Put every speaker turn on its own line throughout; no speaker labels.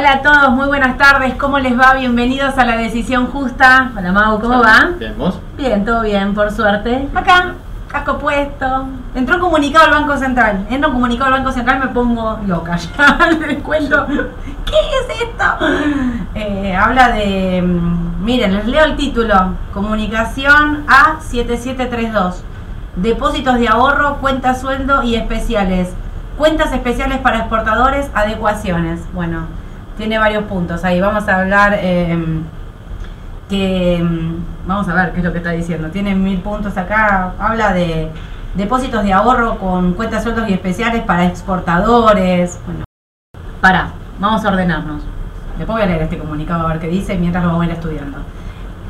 Hola a todos, muy buenas tardes, ¿cómo les va? Bienvenidos a La Decisión Justa. Hola Mau, ¿cómo va?
Bien, ¿vos?
Bien, todo bien, por suerte. Acá, casco puesto. Entró un comunicado al Banco Central. Entra un comunicado al Banco Central me pongo loca. Ya les cuento. ¿Qué es esto? Eh, habla de. mm, Miren, les leo el título: Comunicación A7732. Depósitos de ahorro, cuentas sueldo y especiales. Cuentas especiales para exportadores, adecuaciones. Bueno, tiene varios puntos ahí. Vamos a hablar. eh, que mm, vamos a ver qué es lo que está diciendo. Tiene mil puntos acá. Habla de depósitos de ahorro con cuentas sueldos y especiales para exportadores. Bueno, para, vamos a ordenarnos. Después voy a leer este comunicado a ver qué dice mientras lo vamos a ir estudiando.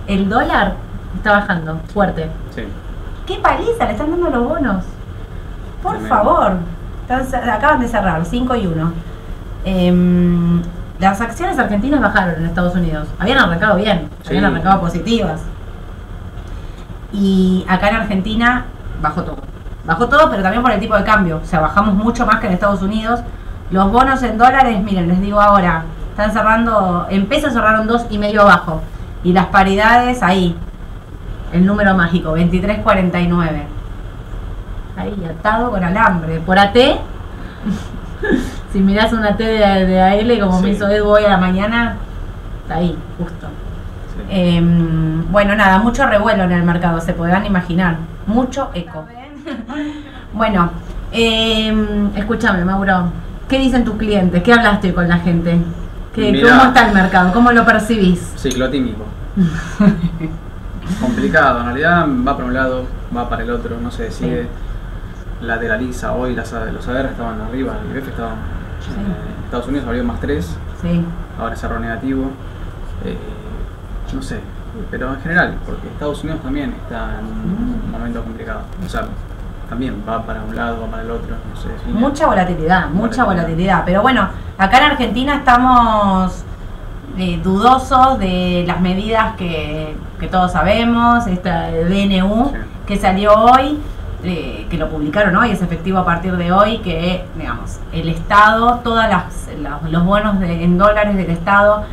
El dólar está bajando fuerte.
Sí.
¿Qué paliza? Le están dando los bonos. Por
Tremendo.
favor. Están acaban de cerrar, 5 y 1. Em, las acciones argentinas bajaron en Estados Unidos. Habían arrancado bien,
Sí.
habían arrancado positivas. Y acá en Argentina bajó todo. Bajó todo, pero también por el tipo de cambio. O sea, bajamos mucho más que en Estados Unidos. Los bonos en dólares, miren, les digo ahora, están cerrando, en pesos cerraron dos y medio abajo. Y las paridades ahí, el número mágico, 2349. Ahí, atado con alambre. Por AT, si mirás una T de, de AL como me hizo Edu hoy a la mañana, está ahí, justo.
sí.
Em, bueno, nada, mucho revuelo en el mercado, se podrán imaginar. Mucho eco. bueno, em, escúchame, Mauro. ¿Qué dicen tus clientes? ¿Qué hablaste con la gente? ¿Qué,
Mirá.
¿Cómo está el mercado? ¿Cómo lo percibís?
Ciclotímico. Complicado, en realidad va para un lado, va para el otro, no se decide. Lateraliza, hoy las, los ADR estaban arriba, el IBF estaba.
Sí.
eh, Estados Unidos abrió más 3,
Sí,
ahora cerró negativo. Eh, no sé, pero en general, porque Estados Unidos también está en un
Mm.
momento complicado. O sea, también va para un lado, va para el otro, no define.
mucha volatilidad, mucha
Volatilidad.
volatilidad. Pero bueno, acá en Argentina estamos eh, dudosos de las medidas que, que todos sabemos, esta DNU
Sí.
que salió hoy, eh, que lo publicaron hoy, es efectivo a partir de hoy, que digamos, el Estado, todos los bonos de- en dólares del Estado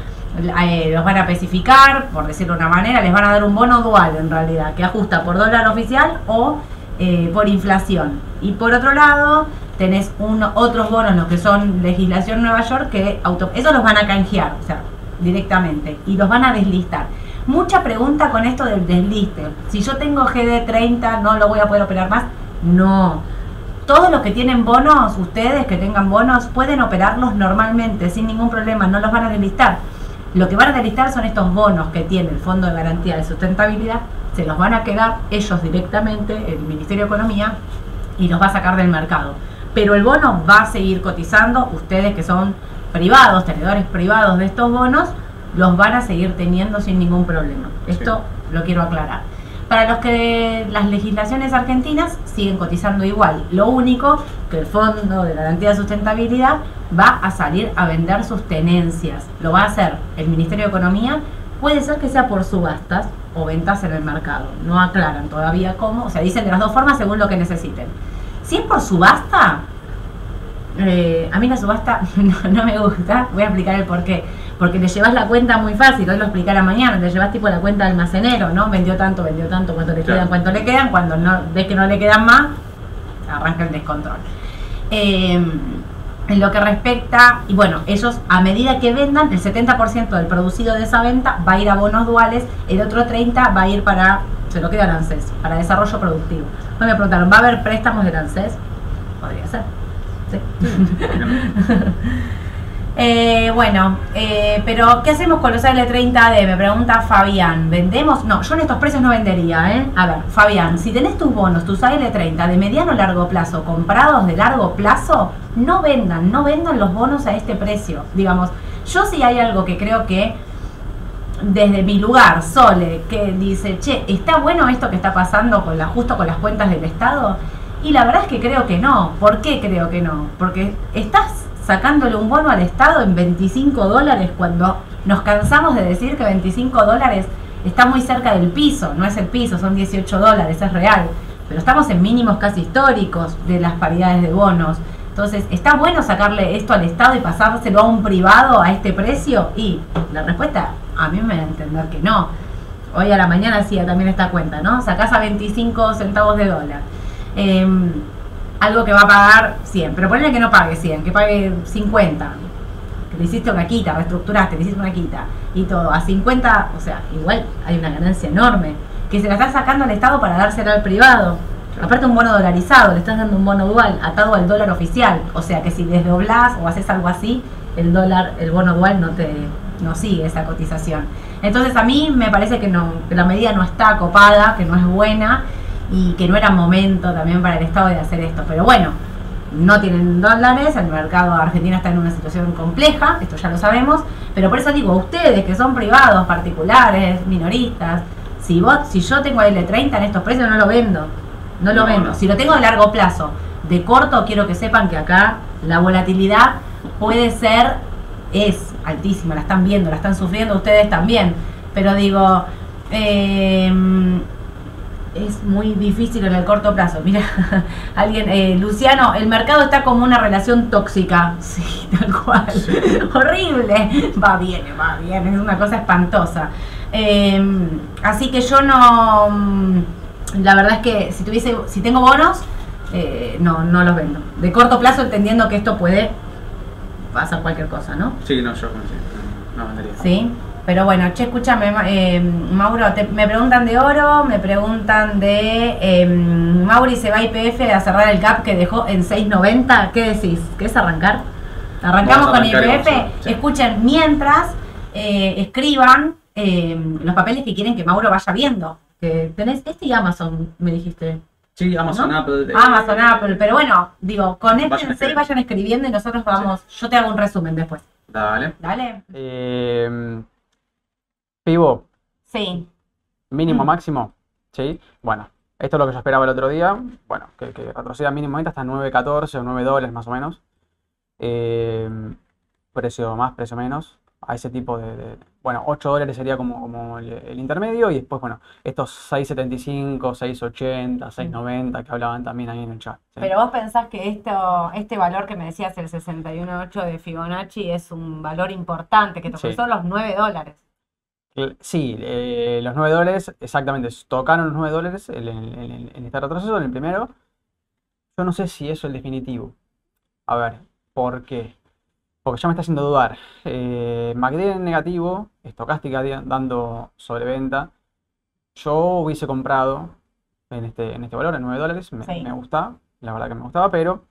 eh, los van a especificar, por decirlo de una manera, les van a dar un bono dual en realidad, que ajusta por dólar oficial o eh, por inflación. Y por otro lado, tenés uno- otros bonos, los que son legislación Nueva York, que auto, esos los van a canjear, o sea, directamente, y los van a deslistar. Mucha pregunta con esto del desliste. Si yo tengo GD30, ¿no lo voy a poder operar más? No. Todos los que tienen bonos, ustedes que tengan bonos, pueden operarlos normalmente, sin ningún problema, no los van a deslistar. Lo que van a deslistar son estos bonos que tiene el Fondo de Garantía de Sustentabilidad, se los van a quedar ellos directamente, el Ministerio de Economía, y los va a sacar del mercado. Pero el bono va a seguir cotizando, ustedes que son privados, tenedores privados de estos bonos, los van a seguir teniendo sin ningún problema. Esto lo quiero aclarar. Para los que las legislaciones argentinas siguen cotizando igual, lo único que el Fondo de Garantía de Sustentabilidad va a salir a vender sus tenencias. Lo va a hacer el Ministerio de Economía, puede ser que sea por subastas o ventas en el mercado. No aclaran todavía cómo, o sea, dicen de las dos formas según lo que necesiten. Si es por subasta, eh, a mí la subasta no, no me gusta, voy a explicar el por qué. Porque le llevas la cuenta muy fácil, hoy lo explicaré mañana, le llevas tipo la cuenta de almacenero, ¿no? Vendió tanto, vendió tanto, cuánto le
Claro.
quedan, cuánto le quedan, cuando no ves que no le quedan más, arranca el descontrol. Eh, en lo que respecta, y bueno, ellos a medida que vendan, el 70% del producido de esa venta va a ir a bonos duales, el otro 30% va a ir para, se lo queda el ANSES, para desarrollo productivo. Hoy me preguntaron, ¿va a haber préstamos del ANSES? Podría ser. Sí. Eh, bueno, eh, pero ¿qué hacemos con los L30D? Me pregunta Fabián. ¿Vendemos? No, yo en estos precios no vendería, ¿eh? A ver, Fabián, si tenés tus bonos, tus AL30 de mediano o largo plazo, comprados de largo plazo, no vendan, no vendan los bonos a este precio. Digamos, yo sí hay algo que creo que desde mi lugar, Sole, que dice, che, ¿está bueno esto que está pasando con la, justo con las cuentas del Estado? Y la verdad es que creo que no. ¿Por qué creo que no? Porque estás sacándole un bono al Estado en 25 dólares cuando nos cansamos de decir que 25 dólares está muy cerca del piso. No es el piso, son 18 dólares, es real. Pero estamos en mínimos casi históricos de las paridades de bonos. Entonces, ¿está bueno sacarle esto al Estado y pasárselo a un privado a este precio? Y la respuesta, a mí me da a entender que no. Hoy a la mañana hacía también esta cuenta, ¿no? Sacás a 25 centavos de dólar. Em, algo que va a pagar 100, pero ponle que no pague 100, que pague 50. Que le hiciste una quita, reestructuraste, le hiciste una quita y todo. A 50, o sea, igual hay una ganancia enorme. Que se la está sacando al Estado para dársela al privado. Aparte un bono dolarizado, le estás dando un bono dual atado al dólar oficial. O sea que si desdoblás o haces algo así, el dólar, el bono dual no te no sigue esa cotización. Entonces a mí me parece que no, que la medida no está copada, que no es buena y que no era momento también para el Estado de hacer esto. Pero bueno, no tienen dólares, el mercado argentino está en una situación compleja, esto ya lo sabemos, pero por eso digo, ustedes que son privados, particulares, minoristas, si vos, si yo tengo L30 en estos precios no lo vendo, no lo vendo. Si lo tengo de largo plazo, de corto, quiero que sepan que acá la volatilidad puede ser, es altísima, la están viendo, la están sufriendo ustedes también. Pero digo, eh, es muy difícil en el corto plazo. Mira, alguien, eh, Luciano, el mercado está como una relación tóxica. Sí, tal cual. Horrible. Va bien, va bien, es una cosa espantosa. Eh, así que yo no. mm, La verdad es que si tuviese, si tengo bonos, eh, no, no los vendo. De corto plazo, entendiendo que esto puede pasar cualquier cosa, ¿no?
Sí, no, yo coincido. No vendería.
Sí, pero bueno, che, escúchame, eh, Mauro, te- me preguntan de oro, me preguntan de eh, Mauri se va a IPF a cerrar el CAP que dejó en 6.90, ¿qué decís? ¿Querés arrancar? Arrancamos con IPF,
sí.
escuchen, mientras eh, escriban eh, los papeles que quieren que Mauro vaya viendo. Que tenés este y Amazon, me dijiste.
Sí, Amazon,
¿no?
Apple.
Amazon, Apple, pero bueno, digo, conéctense y
escribiendo.
vayan escribiendo y nosotros vamos, yo te hago un resumen después.
Dale.
¿Dale?
Pivo,
Sí.
mínimo,
Mm.
máximo. ¿Sí? Bueno, esto es lo que yo esperaba el otro día. Bueno, que, que retroceda mínimamente hasta 9.14 o 9 dólares más o menos. Eh, precio más, precio menos. A ese tipo de, de- Bueno, 8 dólares sería como, como el, el intermedio. Y después, bueno, estos 6.75, 6.80, 6.90 que hablaban también ahí en el chat. ¿sí?
Pero vos pensás que esto, este valor que me decías, el 61.8 de Fibonacci, es un valor importante, que
Sí.
son los 9 dólares.
Sí, eh, los 9 dólares, exactamente, tocaron los 9 dólares en, en- en- en este retroceso, en el primero. Yo no sé si eso es el definitivo. A ver, ¿por qué? Porque ya me está haciendo dudar. Eh, MACD en negativo, estocástica dando sobreventa. Yo hubiese comprado en este, en este valor, en 9 dólares, me,
Sí.
me gusta, la verdad que me gustaba, pero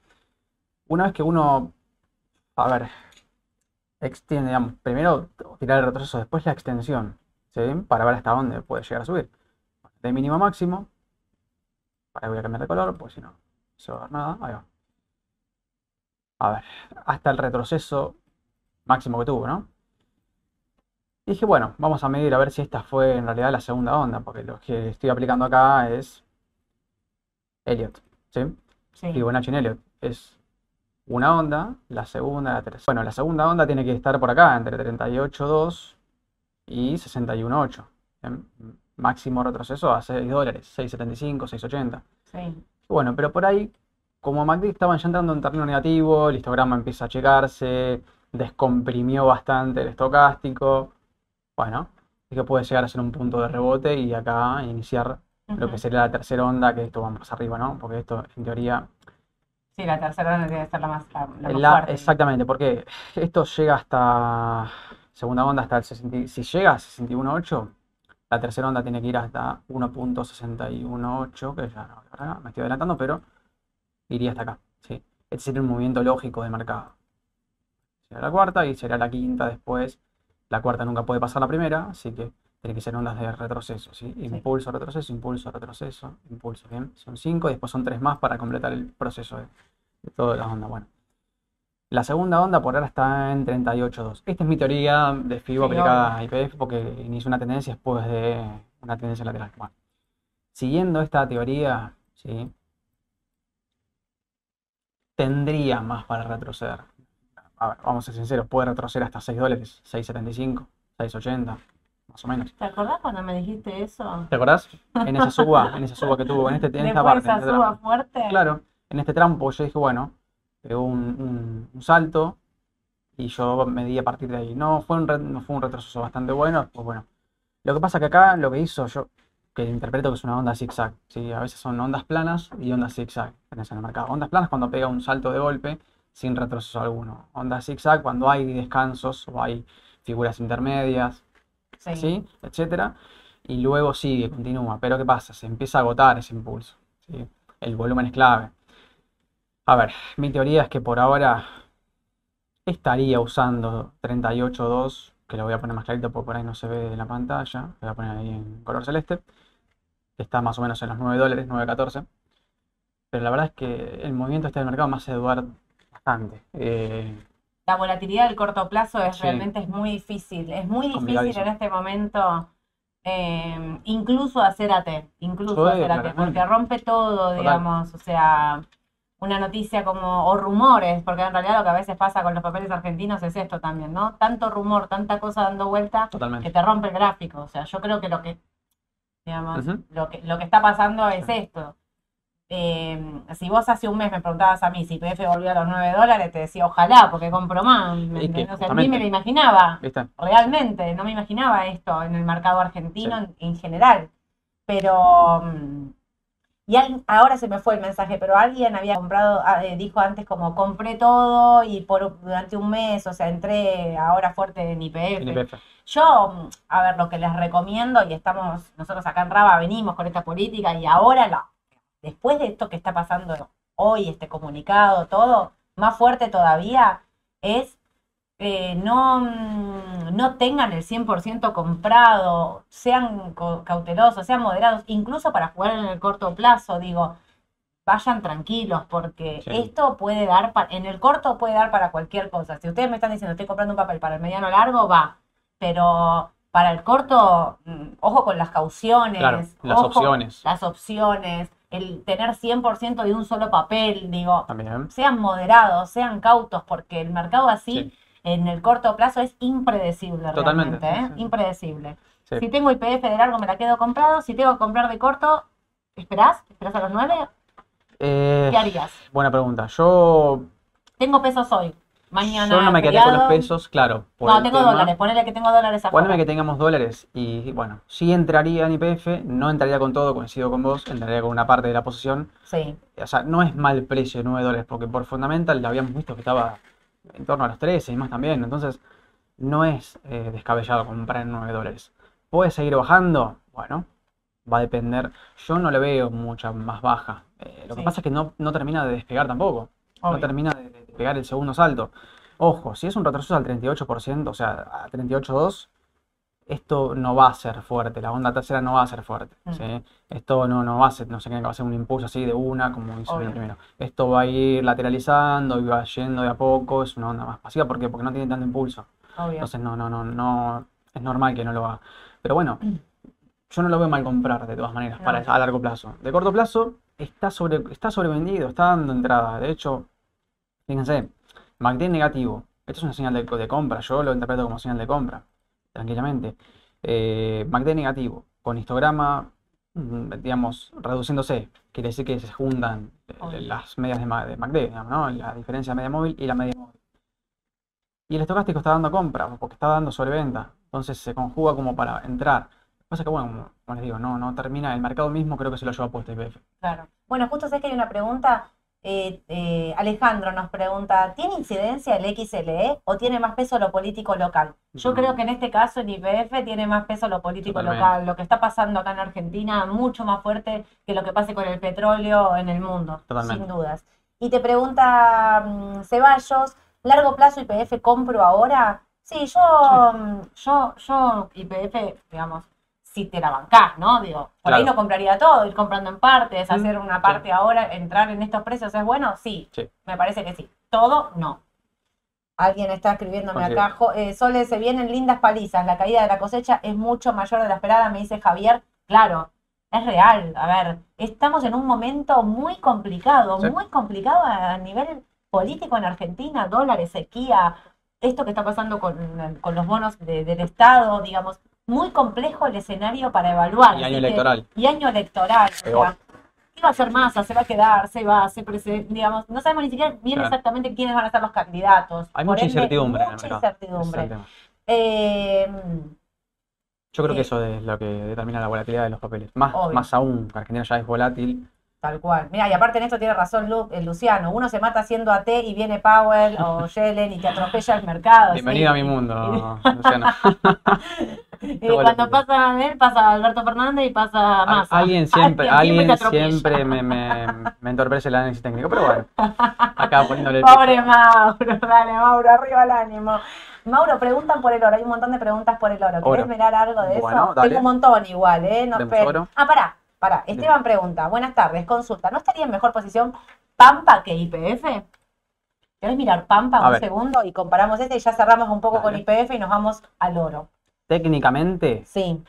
una vez que uno, a ver, extiende, digamos, primero tirar el retroceso, después la extensión, ¿sí? Para ver hasta dónde puede llegar a subir. De mínimo a máximo, para voy a cambiar de color, pues si no, no se va a ver nada, ahí va. A ver, hasta el retroceso máximo que tuvo, ¿no? Y dije, bueno, vamos a medir a ver si esta fue en realidad la segunda onda, porque lo que estoy aplicando acá es Elliot, ¿sí?
Sí.
Fibonacci en Elliot es una onda, la segunda, la tercera. Bueno, la segunda onda tiene que estar por acá, entre 38.2 y 61.8. ¿bien? Máximo retroceso a 6 dólares, 6.75, 6.80.
Sí.
Bueno, pero por ahí, como MACD estaban ya entrando en terreno negativo, el histograma empieza a checarse, descomprimió bastante el estocástico. Bueno, es que puede llegar a ser un punto de rebote y acá iniciar lo que sería la tercera onda, que esto va más arriba, ¿no? Porque esto en teoría
Sí, la tercera onda tiene que ser la más, la, la más
La-
fuerte.
exactamente, porque esto llega hasta segunda onda hasta el 60, si llega a 61.8, la tercera onda tiene que ir hasta 1.618, que ya no, la verdad, me estoy adelantando, pero iría hasta acá, ¿sí? Este sería un movimiento lógico de mercado. Será la cuarta y será la quinta después. La cuarta nunca puede pasar la primera, así que que ser ondas de retroceso, ¿sí? Impulso, retroceso, impulso, retroceso, impulso, ¿bien? Son cinco y después son tres más para completar el proceso de, de toda la onda. Bueno, la segunda onda por ahora está en 38.2. Esta es mi teoría de FIBO
Sí,
aplicada a IPF porque inició una tendencia después de una tendencia lateral. Bueno, siguiendo esta teoría, ¿sí? Tendría más para retroceder. A ver, vamos a ser sinceros, puede retroceder hasta 6 dólares, 6.75, 6.80, más o menos.
¿Te acordás cuando me dijiste eso?
¿Te acordás? En esa suba, en esa suba que tuvo, en, este, en esta parte. en
esa
este
suba fuerte.
Claro, en este trampo yo dije, bueno, pegó un, un- un salto y yo me di a partir de ahí. No fue un, no fue un retroceso bastante bueno, pues bueno. Lo que pasa que acá lo que hizo yo, que interpreto que es una onda zigzag, ¿sí? A veces son ondas planas y ondas zigzag tenés en el mercado. Ondas planas cuando pega un salto de golpe sin retroceso alguno. Ondas zigzag cuando hay descansos o hay figuras intermedias,
Sí.
etcétera, y luego sigue, continúa. Pero ¿qué pasa? Se empieza a agotar ese impulso. El volumen es clave. A ver, mi teoría es que por ahora estaría usando 38.2, que lo voy a poner más clarito porque por ahí no se ve en la pantalla, lo voy a poner ahí en color celeste, está más o menos en los 9 dólares, 9.14. Pero la verdad es que el movimiento este del mercado me hace bastante. Eh,
La volatilidad del corto plazo es
Sí.
realmente es muy difícil. Es muy difícil en este momento eh, incluso hacer AT, incluso hacer AT, porque rompe todo,
Total.
digamos, o sea, una noticia como, o rumores, porque en realidad lo que a veces pasa con los papeles argentinos es esto también, ¿no? Tanto rumor, tanta cosa dando vuelta que te rompe el gráfico. O sea, yo creo que lo que, digamos, lo que, lo que está pasando es esto. Eh, si vos hace un mes me preguntabas a mí si PF volvió a los 9 dólares, te decía ojalá, porque compro más. ¿me
Es que?
O sea, ni me
justamente.
lo imaginaba, realmente, no me imaginaba esto en el mercado argentino en, en general. Pero, mm, y al- ahora se me fue el mensaje, pero alguien había comprado, ah, eh, dijo antes como compré todo y por durante un mes, o sea, entré ahora fuerte en IPF. Yo, mm, a ver, lo que les recomiendo, y estamos, nosotros acá en Raba venimos con esta política, y ahora, la- después de esto que está pasando hoy, este comunicado, todo, más fuerte todavía, es eh, no, mm, no tengan el 100% comprado, sean cautelosos, sean moderados, incluso para jugar en el corto plazo, digo, vayan tranquilos, porque
Sí.
esto puede dar, pa- en el corto puede dar para cualquier cosa. Si ustedes me están diciendo, estoy comprando un papel para el mediano largo, va, pero para el corto, mm, ojo con las cauciones,
Claro, las
ojo
opciones
las opciones, el tener 100% de un solo papel, digo,
también.
sean moderados, sean cautos, porque el mercado así
Sí,
en el corto plazo es impredecible
Totalmente,
realmente, ¿eh?
sí.
Impredecible.
sí.
Si tengo IPF de largo me la quedo comprado, si tengo que comprar de corto, ¿esperás? ¿Esperás a los 9?
Eh,
¿Qué harías?
buena pregunta. Yo,
Tengo pesos hoy, mañana
yo no me quedaría con los pesos, claro. por
No, tengo
tema-
dólares, ponele que tengo dólares afuera.
Poneme que tengamos dólares y bueno, sí entraría en IPF, no entraría con todo, coincido con vos, entraría con una parte de la posición.
Sí,
O sea, no es mal precio 9 dólares, porque por Fundamental ya habíamos visto que estaba en torno a los 13 y más también. Entonces, no es eh, descabellado comprar en 9 dólares. ¿Puede seguir bajando? Bueno, va a depender. Yo no le veo mucha más baja. Eh, lo que pasa es que no, no termina de despegar tampoco. No termina pegar el segundo salto. Ojo, si es un retroceso al 38%, o sea, a 38.2, esto no va a ser fuerte, la onda tercera no va a ser fuerte,
Mm.
¿sí? Esto no, no va a ser, no sé qué, va a ser un impulso así de una, como hizo el primero. Esto va a ir lateralizando y va yendo de a poco, es una onda más pasiva, ¿por qué? Porque no tiene tanto impulso.
obvio.
Entonces no, no, no, no, es normal que no lo haga. Pero bueno, yo no lo veo mal comprar de todas maneras, para, a largo plazo. De corto plazo, está sobre, está sobrevendido, está dando entrada. De hecho, fíjense, MACD negativo. Esto es una señal de, de compra, yo lo interpreto como señal de compra, tranquilamente. Eh, MACD negativo, con histograma, mm, digamos, reduciéndose. Quiere decir que se juntan eh, las medias de, Ma- de MACD, digamos, ¿no? La diferencia media móvil y la media móvil. Y el estocástico está dando compra, porque está dando sobreventa. Entonces se conjuga como para entrar. Lo que pasa es que, bueno, como, como les digo, no, no termina. El mercado mismo creo que se lo lleva puesto IPF.
Claro. Bueno, justo sé que hay una pregunta. Eh, eh, Alejandro nos pregunta, ¿tiene incidencia el XLE o tiene más peso lo político local? Yo creo que en este caso en IPF tiene más peso lo político
Totalmente.
local. Lo que está pasando acá en Argentina mucho más fuerte que lo que pase con el petróleo en el mundo,
Totalmente.
sin dudas. Y te pregunta mm, Ceballos, ¿largo plazo IPF compro ahora? Sí, yo, mm, yo, yo IPF, digamos, si te la bancás, ¿no? Digo, por ahí no compraría todo, ir comprando en partes,
Mm,
hacer una
sí.
parte ahora, entrar en estos precios, ¿es bueno? Sí,
Sí.
me parece que sí. Todo, no. Alguien está escribiéndome
Coincido.
acá, jo- eh, Sole, se vienen lindas palizas, la caída de la cosecha es mucho mayor de la esperada, me dice Javier. Claro, es real. A ver, estamos en un momento muy complicado,
Sí.
muy complicado a nivel político en Argentina, dólares, sequía, esto que está pasando con, con los bonos de- del Estado, digamos, muy complejo el escenario para evaluar.
Y año
que-
electoral.
y año electoral. o
Peor.
sea, ¿Qué va a hacer masa? ¿Se va a quedar? ¿Se va? ¿Se prese- digamos, no sabemos ni siquiera bien
Claro.
exactamente quiénes van a ser los candidatos.
Hay
Por
mucha
ende,
incertidumbre
Mucha incertidumbre. Eh,
Yo creo que
Eh,
eso es lo que determina la volatilidad de los papeles. Más,
Obvio.
más aún, Argentina ya es volátil.
Tal cual. Mira, y aparte en esto tiene razón Lu- eh, Luciano. Uno se mata haciendo AT y viene Powell o Yellen y te atropella el mercado.
Bienvenido
sí.
a mi mundo, Luciano.
Y
Todo
cuando pasa él, pasa Alberto Fernández y pasa Massa.
alguien siempre, alguien siempre me, me, me entorpece el análisis técnico, pero bueno, acá poniéndole el
Pobre. Mauro, dale Mauro, arriba el ánimo. Mauro, preguntan por el oro, hay un montón de preguntas por el oro. ¿Querés
Oro.
mirar algo de
Bueno,
eso?
dale.
Tengo un montón igual, ¿eh? No,
¿Vemos
pero-? Ah, pará, pará. Esteban pregunta, buenas tardes, consulta, ¿no estaría en mejor posición Pampa que IPF? ¿Querés mirar Pampa
A
un
ver.
segundo y comparamos este y ya cerramos un poco
Dale.
con IPF y nos vamos al oro?
Técnicamente,
Sí,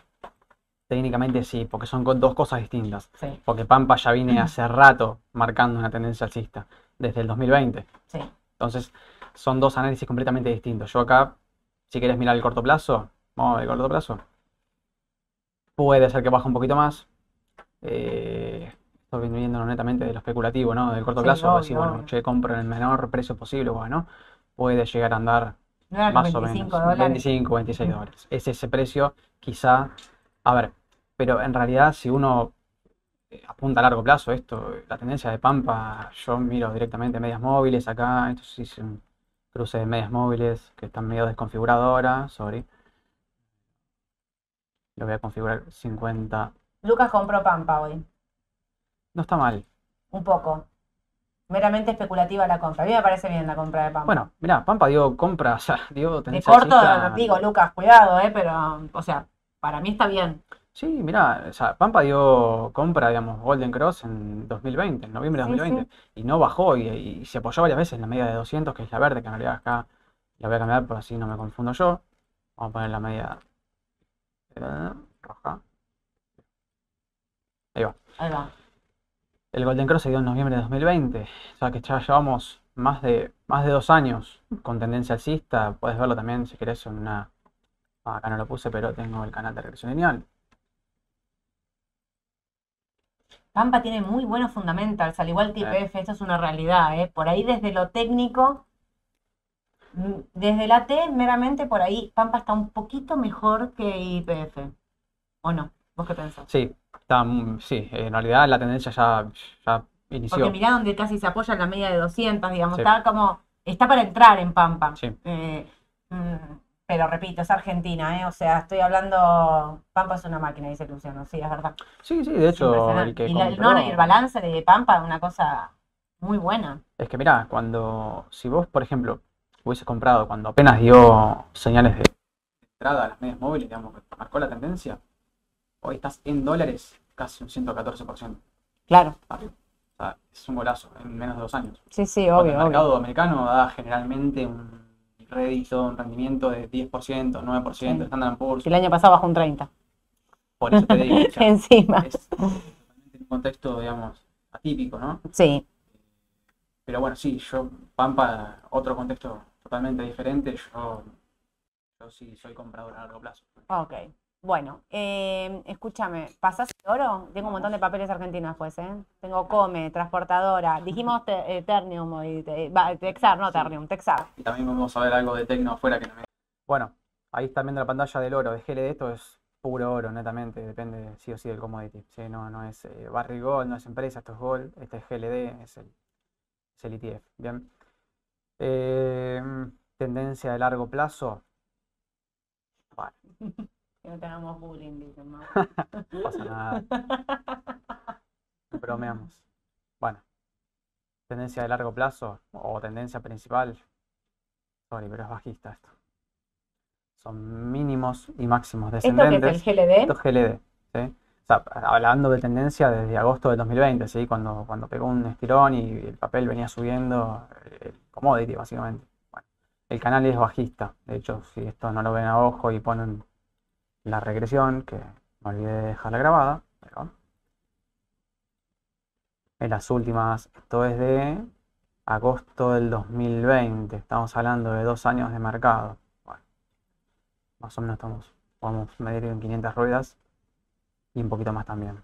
técnicamente sí, porque son co- dos cosas distintas.
sí,
Porque Pampa ya viene hace rato marcando una tendencia alcista, desde el 2020.
sí.
Entonces, son dos análisis completamente distintos. Yo acá, si querés mirar el corto plazo, vamos a ver el corto plazo. Puede ser que baje un poquito más. Eh, estoy viendo netamente de lo especulativo, ¿no? Del corto
Sí,
plazo,
obvio,
decir, bueno,
obvio.
che, compro en el menor precio posible, bueno, puede llegar a andar
¿No
más o
25
menos,
dólares?
25, 26 dólares. Es ese precio, quizá, a ver, pero en realidad si uno eh, apunta a largo plazo, esto, la tendencia de Pampa, yo miro directamente medias móviles acá, esto sí es un cruce de medias móviles que están medio desconfigurado ahora, sorry. Lo voy a configurar 50,
Lucas compró Pampa hoy,
no está mal.
un poco. Meramente especulativa la compra. A mí me parece bien la compra de Pampa.
Bueno, mirá, Pampa dio compra, o sea, dio
de
tendencia
corto, digo, Lucas, cuidado, ¿eh? Pero, o sea, para mí está bien.
Sí, mirá, o sea, Pampa dio compra, digamos, Golden Cross en 2020, en noviembre de
Sí,
2020, y no bajó y, y se apoyó varias veces en la media de 200, que es la verde, que en realidad acá la voy a cambiar por así no me confundo yo. Vamos a poner la media eh, roja. Ahí va.
Ahí va.
El Golden Cross se dio en noviembre de 2020, o sea que ya llevamos más de, más de dos años con tendencia alcista. Puedes verlo también si querés en una... ah, acá no lo puse, pero tengo el canal de regresión lineal.
Pampa tiene muy buenos fundamentals, al igual que
Eh.
IPF, esto es una realidad, ¿eh? Por ahí desde lo técnico, mm, desde la T, meramente por ahí, Pampa está un poquito mejor que IPF. ¿O no? ¿Vos qué pensás?
Sí, está, mm, sí, en realidad la tendencia ya, ya inició.
Porque mirá donde casi se apoya en la media de 200, digamos,
Sí.
está como, está para entrar en Pampa.
Sí,
Eh, mm, pero repito, es Argentina, ¿eh? O sea, estoy hablando, Pampa es una máquina, dice Luciano, sí, es verdad.
sí, sí, de hecho, el que
y, la-
compró-
no, y el balance de Pampa es una cosa muy buena.
Es que mirá, cuando, si vos, por ejemplo, hubiese comprado cuando apenas dio señales de entrada a las medias móviles, digamos, que marcó la tendencia, hoy estás en dólares casi un 114%
Claro.
O sea, es un golazo en menos de dos años.
Sí, sí,
Cuando
obvio,
el
obvio.
mercado americano da generalmente un rédito, un rendimiento de 10%, 9%,
Sí.
Standard Poor's.
El año pasado bajó un 30.
Por eso te digo,
Encima.
es un contexto, digamos, atípico, ¿no?
Sí.
Pero bueno, sí, yo, Pampa, otro contexto totalmente diferente, yo, yo sí soy comprador a largo plazo.
Ok. Bueno, eh, escúchame, ¿pasás el oro? Tengo un montón de papeles argentinos después, ¿eh? Tengo Come, Transportadora, dijimos te- eh, Ternium, y te- va, Texar, no
Sí.
Ternium, Texar.
Y también vamos a ver algo de Tecno afuera que no me... Bueno, ahí están viendo la pantalla del oro, de GLD, esto es puro oro, netamente, depende sí o sí del commodity. Sí, no, no es eh, Barry Gold, no es empresa, esto es Gold, este es GLD, es el, es el ETF. Bien. Eh, tendencia de largo plazo. Bueno,
Que no tengamos bullying, dicen, ¿no?
no pasa nada. Bromeamos. Bueno, tendencia de largo plazo o tendencia principal. Sorry, pero es bajista esto. Son mínimos y máximos
¿Esto que
descendentes.
es el GLD?
Esto es GLD, ¿sí? O sea, hablando de tendencia desde agosto del 2020, ¿sí? Cuando, cuando pegó un estirón y el papel venía subiendo, el commodity básicamente. Bueno, el canal es bajista. De hecho, si esto no lo ven a ojo y ponen la regresión, que me olvidé de dejarla grabada, pero en las últimas, esto es de agosto del 2020, estamos hablando de dos años de mercado. Bueno, más o menos estamos, podemos medir en 500 ruedas y un poquito más también.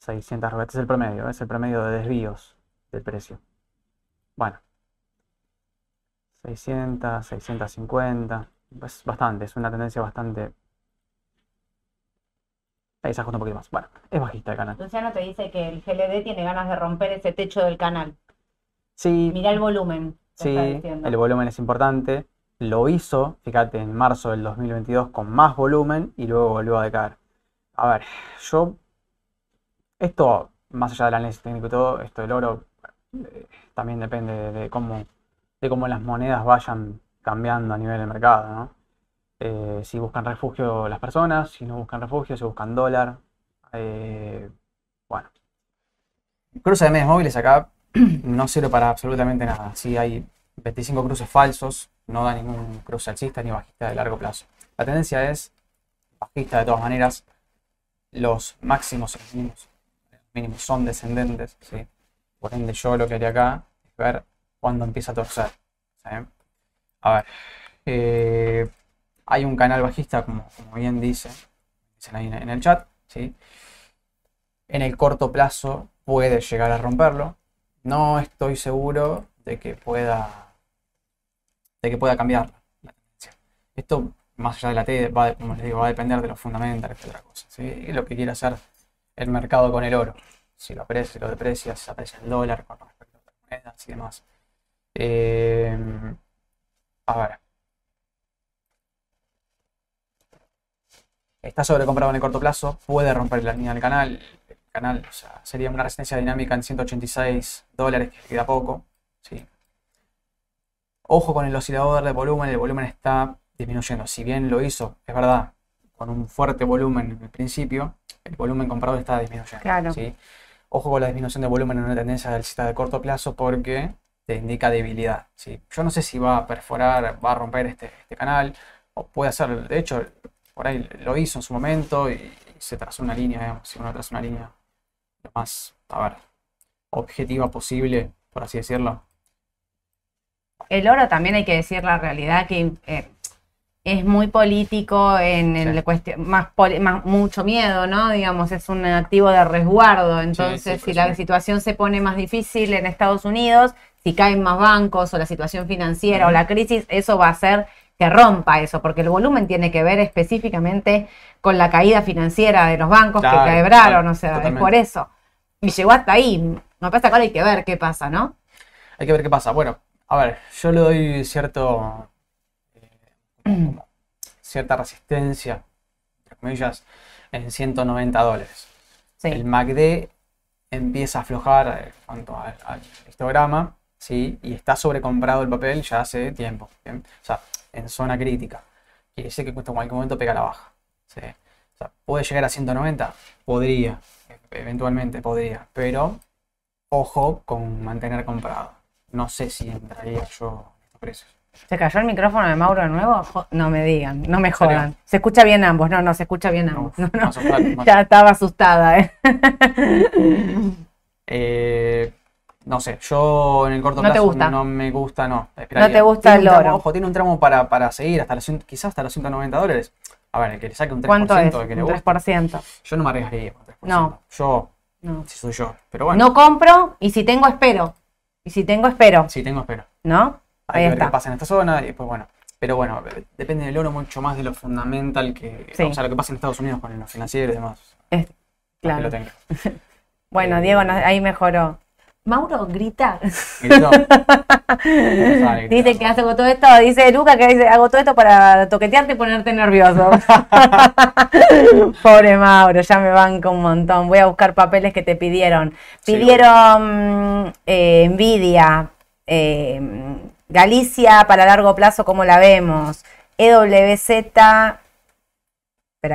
600, este es el promedio, es el promedio de desvíos del precio. Bueno, 600, 650, es bastante, es una tendencia bastante... Ahí se ajusta un poquito más. Bueno, es bajista el canal.
Luciano te dice que el GLD tiene ganas de romper ese techo del canal.
Sí,
Mira el volumen.
sí, el volumen es importante. Lo hizo, fíjate, en marzo del 2022 con más volumen y luego volvió a decaer. A ver, yo, esto, más allá del análisis técnico y todo, esto del oro eh, también depende de, de cómo, de cómo las monedas vayan cambiando a nivel del mercado, ¿no? Eh, si buscan refugio las personas, si no buscan refugio, si buscan dólar. eh, bueno. Cruce de medias móviles acá no sirve para absolutamente nada. Si hay 25 cruces falsos, no da ningún cruce alcista ni bajista de largo plazo. La tendencia es bajista de todas maneras. Los máximos y los mínimos, mínimos son descendentes. ¿sí? Por ende, yo lo que haría acá es ver cuándo empieza a torcer. ¿sí? A ver, eh, hay un canal bajista, como, bien dice, dicen ahí en, el chat. ¿sí? En el corto plazo puede llegar a romperlo. No estoy seguro de que pueda de que pueda cambiar. Esto, más allá de la T, va, como les digo, va a depender de los fundamentales que otra cosa. Y lo que quiere hacer el mercado con el oro. Si lo aprecia, si lo deprecia, si aprecia el dólar con respecto a otras monedas y demás. Eh, a ver. Está sobrecomprado en el corto plazo, puede romper la línea del canal. El canal o sea, sería una resistencia dinámica en 186 dólares, que queda poco. ¿sí? Ojo con el oscilador de volumen, el volumen está disminuyendo. Si bien lo hizo, es verdad, con un fuerte volumen en el principio, el volumen comprado está disminuyendo.
Claro.
¿sí? Ojo con la disminución de volumen en una tendencia alcista de corto plazo porque te indica debilidad. ¿sí? Yo no sé si va a perforar, va a romper este, este canal, o puede hacer, de hecho, por ahí lo hizo en su momento y, y se trazó una línea, digamos, si uno traza una línea lo más, a ver, objetiva posible, por así decirlo.
El oro también hay que decir la realidad que eh, es muy político en
Sí.
cuestión, más, poli- más mucho miedo, ¿no? Digamos, es un activo de resguardo. Entonces,
sí,
si la situación se pone más difícil en Estados Unidos, si caen más bancos o la situación financiera o la crisis, eso va a hacer que rompa eso, porque el volumen tiene que ver específicamente con la caída financiera de los bancos
Claro,
que quebraron,
total-
o sea, es por eso. Y llegó hasta ahí. Me pasa que ahora hay que ver qué pasa, ¿no?
Hay que ver qué pasa. Bueno, a ver, yo le doy cierto, eh, cierta resistencia, entre comillas, en 190 dólares.
Sí.
El MACD empieza a aflojar eh, en cuanto al, al histograma, ¿sí? Y está sobrecomprado el papel ya hace tiempo, ¿bien? O sea, en zona crítica. Quiere decir que en cualquier momento pega la baja, ¿sí? O sea, ¿puede llegar a 190? Podría, eventualmente podría, pero ojo con mantener comprado. No sé si entraría yo en estos precios.
¿Se cayó el micrófono de Mauro de nuevo? No me digan, no me jodan. Se escucha bien ambos, no, no, se escucha bien ambos.
No,
No,
asustar.
Ya estaba asustada, ¿eh?
Eh, no sé, yo en el corto
No te
plazo
gusta.
no me gusta, no. esperaría.
te gusta
Tiene
el
tramo,
oro.
Ojo, tiene un tramo para, para seguir hasta los, quizás hasta los 190 dólares. A ver, el que le saque un 3%
¿Cuánto es?
de que le
Un
guste.
3%.
Yo no me arriesgaría con 3%.
No.
Yo,
No.
si soy yo. Pero bueno,
No compro y si tengo, espero. Y si tengo, espero.
si tengo, espero.
¿No?
Hay
Ahí
que ver qué pasa en esta zona y después, bueno. Pero bueno, depende del oro mucho más de lo fundamental que.
Sí.
O sea, lo que pasa en Estados Unidos con lo financiero y demás.
Es-
Para que
claro.
lo.
Bueno,
Eh,
Diego, no- ahí mejoró. Mauro, grita.
Gritó.
Dice que hace todo esto, dice Luca que dice, hago todo esto para toquetearte y ponerte nervioso. Pobre Mauro, ya me banca un montón. Voy a buscar papeles que te pidieron.
Sí,
Pidieron eh, Nvidia, eh, Galicia para largo plazo, como la vemos? EWZ, espera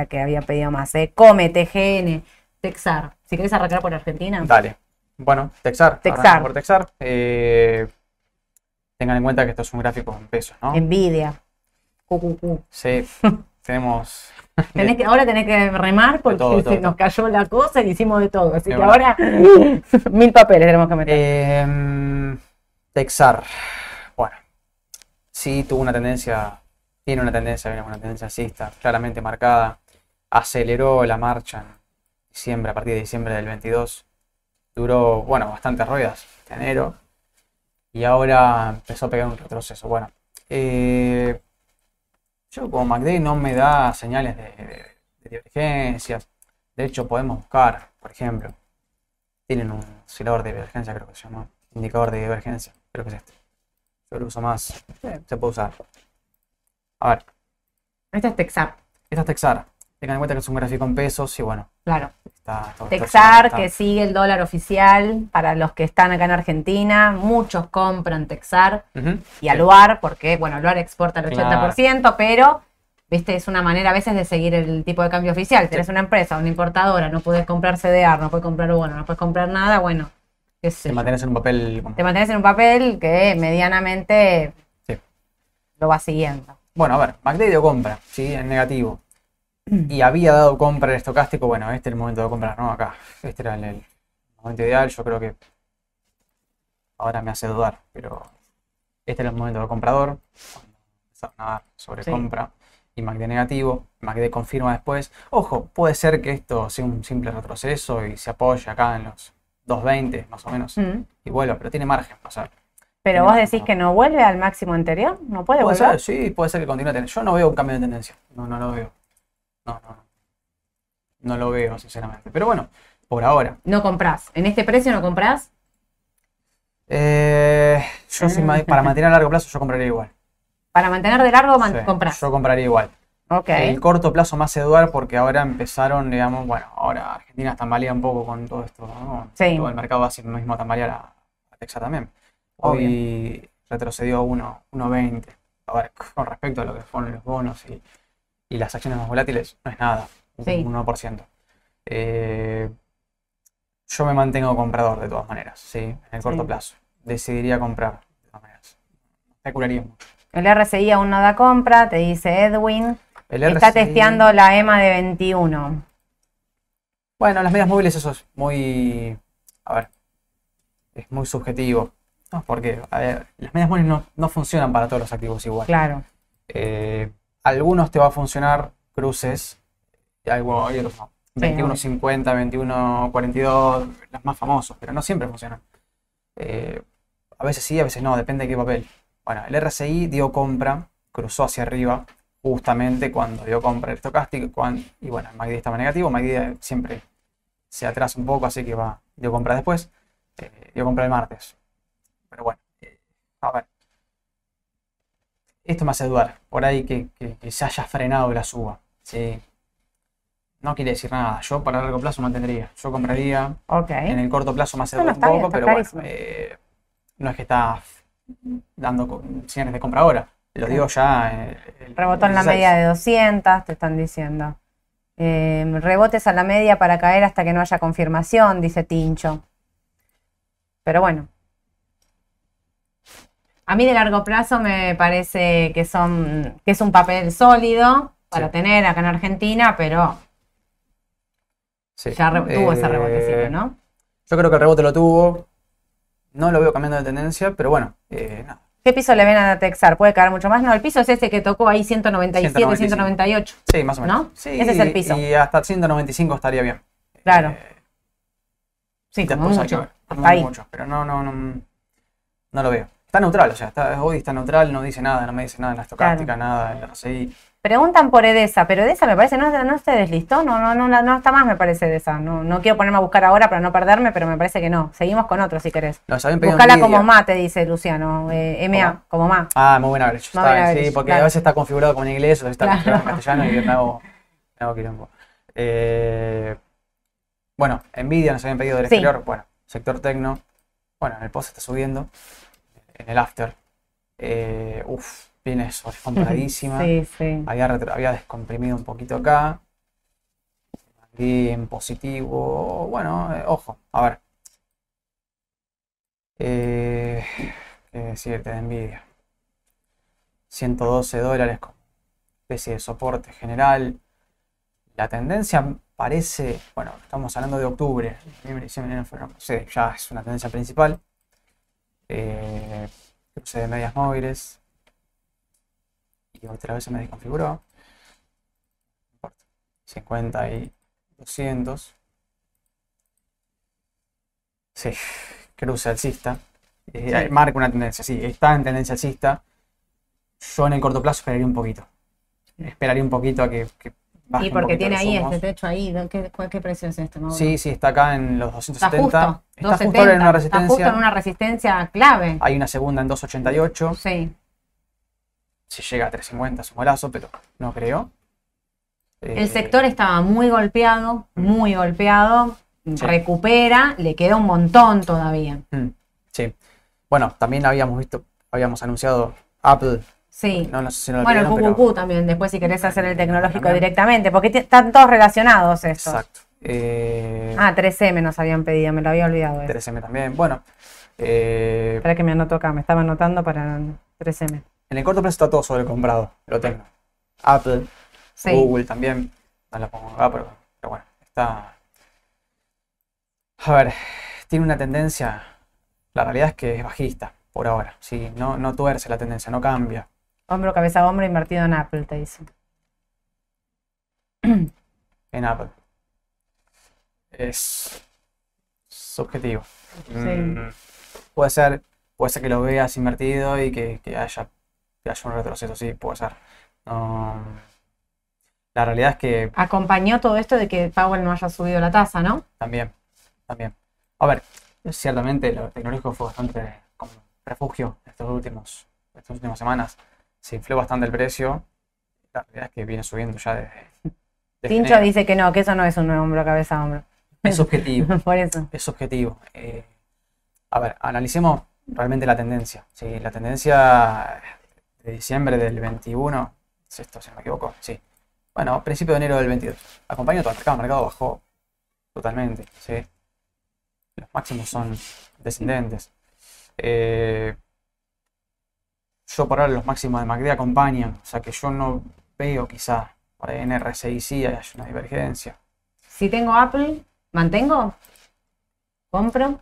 que había pedido más, eh, Come, TGN, Texar. Si querés arrancar por Argentina.
Dale. Bueno, Texar.
Texar.
Por Texar. Eh, tengan en cuenta que esto es un gráfico en pesos, ¿no?
Nvidia. QQQ.
Sí, tenemos.
Tenés que, ahora tenés que remar porque
todo, todo,
se nos cayó la cosa y hicimos de todo. Así que ahora mil papeles tenemos que meter.
Em, Texar. Bueno, sí tuvo una tendencia, tiene una tendencia, viene una tendencia alcista claramente marcada. Aceleró la marcha en diciembre, a partir de diciembre del 22. Duró, bueno, bastantes ruedas, hasta enero. Y ahora empezó a pegar un retroceso. Bueno, eh, yo como MACD no me da señales de, de- de divergencias. De hecho, podemos buscar, por ejemplo, tienen un oscilador de divergencia, creo que se llama. Indicador de divergencia, creo que es este. Yo lo uso más. eh, se puede usar. A ver,
Este es Texar,
esta es Texar. Tengan en cuenta que es un gráfico en pesos y bueno,
claro.
Está está-
Texar,
está-
que sigue el dólar oficial para los que están acá en Argentina. Muchos compran Texar y Aluar, porque, bueno, Aluar exporta el
Claro.
80%, pero, viste, es una manera a veces de seguir el tipo de cambio oficial. Tenés una empresa, una importadora, no puedes comprar CDR, no puedes comprar bueno, no puedes comprar nada, bueno, qué sé
Te
yo.
mantienes en un papel
Te mantienes en un papel que medianamente
Sí.
lo va siguiendo.
Bueno, a ver, MACD dio compra, ¿sí? En negativo. Y había dado compra el estocástico, bueno, este es el momento de comprar, ¿no? Acá. Este era el, el momento ideal, yo creo que ahora me hace dudar, pero este era el momento de comprador, cuando empezaron a dar sobre
Sí.
compra y MACD negativo, MACD confirma después. Ojo, puede ser que esto sea un simple retroceso y se apoye acá en los 2.20 más o menos
Mm.
y vuelva, pero tiene margen, o sea,
Pero vos decís que no vuelve al máximo anterior, no puede
Puede
volver.
ser, sí, puede ser que continúe. Yo no veo un cambio de tendencia. No, no lo veo. No, no, no. No lo veo, sinceramente. Pero bueno, por ahora.
No comprás. En este precio no comprás.
Eh, yo si ma- para mantener a largo plazo yo compraría igual.
Para mantener de largo, man-
Sí,
comprás.
Yo compraría igual.
Ok.
El corto plazo más dudar porque ahora empezaron, digamos, bueno, ahora Argentina tambalea un poco con todo esto, ¿no?
Sí.
Todo el mercado hace lo mismo tambalear a, a Texas también. Hoy retrocedió a 1 1.20. A ver, con respecto a lo que fueron los bonos y, y las acciones más volátiles, no es nada, un
Sí.
1%. Eh, yo me mantengo comprador de todas maneras, sí, en el corto
Sí.
plazo. Decidiría comprar de todas maneras. Especularía mucho.
El RSI aún no da compra, te dice Edwin.
El
Está testeando la EMA de 21.
Bueno, las medias móviles eso es muy, a ver, es muy subjetivo. ¿no? Porque, a ver, las medias móviles no, no funcionan para todos los activos igual.
Claro.
Eh, algunos te va a funcionar cruces, y algo, y otros no.
Sí,
21.50, 21.42, los más famosos, pero no siempre funcionan. Eh, a veces sí, a veces no, depende de qué papel. Bueno, el RSI dio compra, cruzó hacia arriba, justamente cuando dio compra el estocástico, y bueno, el MACD estaba negativo, MACD siempre se atrasa un poco, así que va, dio compra después, eh, dio compra el martes. Pero bueno, eh, a ver. Esto me hace dudar, por ahí que, que- que se haya frenado la suba. Sí. No quiere decir nada, yo para largo plazo mantendría, yo compraría,
Ok.
en el corto plazo me hace
No, no,
dudar un
bien,
poco, pero bueno, eh, no es que está dando señales de compra ahora, lo digo ya. eh, el
Rebotó en la
16.
media de 200, te están diciendo. Eh, rebotes a la media para caer hasta que no haya confirmación, dice Tincho. Pero bueno. A mí de largo plazo me parece que son que es un papel sólido para
Sí.
tener acá en Argentina, pero
Sí.
ya tuvo ese
Eh,
rebotecito, ¿no?
Yo creo que el rebote lo tuvo, no lo veo cambiando de tendencia, pero bueno, eh.
¿Qué piso le ven a Texar? ¿Puede caer mucho más? No, el piso es ese que tocó ahí 197,
195.
198.
Sí, más o menos.
¿No?
Sí,
Ese es el piso.
Y hasta 195 estaría bien.
Claro.
Eh,
Sí, como
después hay que
mucho.
ver,
Hasta
como
ahí.
mucho, pero no, no, no, no lo veo. Está neutral, o sea, está, hoy está neutral, no dice nada, no me dice nada en la estocástica, nada en la RSI.
Preguntan por Edesa, pero Edesa me parece, no, no se deslistó, no, no, no, no está más, me parece Edesa. No, no quiero ponerme a buscar ahora para no perderme, pero me parece que no. Seguimos con otro si querés.
Pedido
Buscala como ma, te dice Luciano. Eh, MA, como ma.
Ah, muy buena brecha. Está bien, sí, porque
claro.
a veces está configurado como en inglés, o está
Claro.
configurado en castellano y me hago, me hago quilombo. Eh, bueno, Nvidia nos habían pedido del
Sí.
exterior. Bueno, sector tecno. Bueno, en el post está subiendo. En el after. Eh, uf, viene sobrecompradísima.
Sí, sí.
Había, descomprimido un poquito acá. Aquí en positivo. Bueno, eh, ojo, a ver. Eh, ¿Qué decirte de Nvidia? 112 dólares como especie de soporte general. La tendencia parece, bueno, estamos hablando de octubre, noviembre, diciembre, enero, febrero, sí, ya es una tendencia principal eh, puse de medias móviles y otra vez se me desconfiguró. 50 y 200. Sí, cruce alcista. Eh, marca una tendencia, sí, está en tendencia alcista. Yo en el corto plazo esperaría un poquito. Esperaría un poquito a que
y porque tiene ahí este techo ahí. ¿Qué, precio es este? Mauro?
Sí, sí, está acá en los
Está
270.
justo.
Está justo
270.
ahora en una
Está justo
resistencia.
en una resistencia clave.
Hay una segunda en 288.
Sí.
Si llega a 350 es un golazo, pero no creo.
El
Eh,
sector estaba muy golpeado, muy golpeado.
Sí.
Recupera, le queda un montón todavía.
mm, Sí. Bueno, también habíamos visto, habíamos anunciado Apple.
Sí.
No, no sé si no lo
Bueno, el
vieron,
QQQ también, después si querés hacer el tecnológico
También.
directamente, porque están todos relacionados estos.
Exacto. Eh,
Ah, 3M nos habían pedido, me lo había olvidado. eso.
3M también. Bueno, eh,
Espera que me anoto acá, me estaba anotando para 3M.
en el corto plazo está todo sobrecomprado. Lo tengo. Apple,
Sí.
Google también. No la pongo acá, pero, pero bueno, está. A ver, tiene una tendencia. La realidad es que es bajista por ahora. Sí, no, no tuerce la tendencia, no cambia.
Hombro, cabeza a hombro invertido en Apple, te dice.
en Apple. Es subjetivo. Mm, puede ser, puede ser que lo veas invertido y que, que haya, que haya un retroceso, sí, puede ser. No, la realidad es que
Acompañó todo esto de que Powell no haya subido la tasa, ¿no?
también, también. A ver, ciertamente lo tecnológico fue bastante como refugio estos últimos, estas últimas semanas. Se infló bastante el precio. La realidad es que viene subiendo ya desde. desde
Tincho
enero.
dice que no, que eso no es un hombro, cabeza a hombro.
Es subjetivo.
Por eso.
es objetivo. Eh, a ver, analicemos realmente la tendencia. Sí, la tendencia de diciembre del 21, es esto, si no me equivoco, sí. Bueno, principio de enero del 22. Acompañó todo el mercado, el mercado bajó totalmente, sí. Los máximos son descendentes. Eh, yo por ahora los máximos de MACD acompañan, o sea que yo no veo quizá por ahí en RSI sí hay una divergencia.
Si tengo Apple, ¿mantengo? ¿Compro?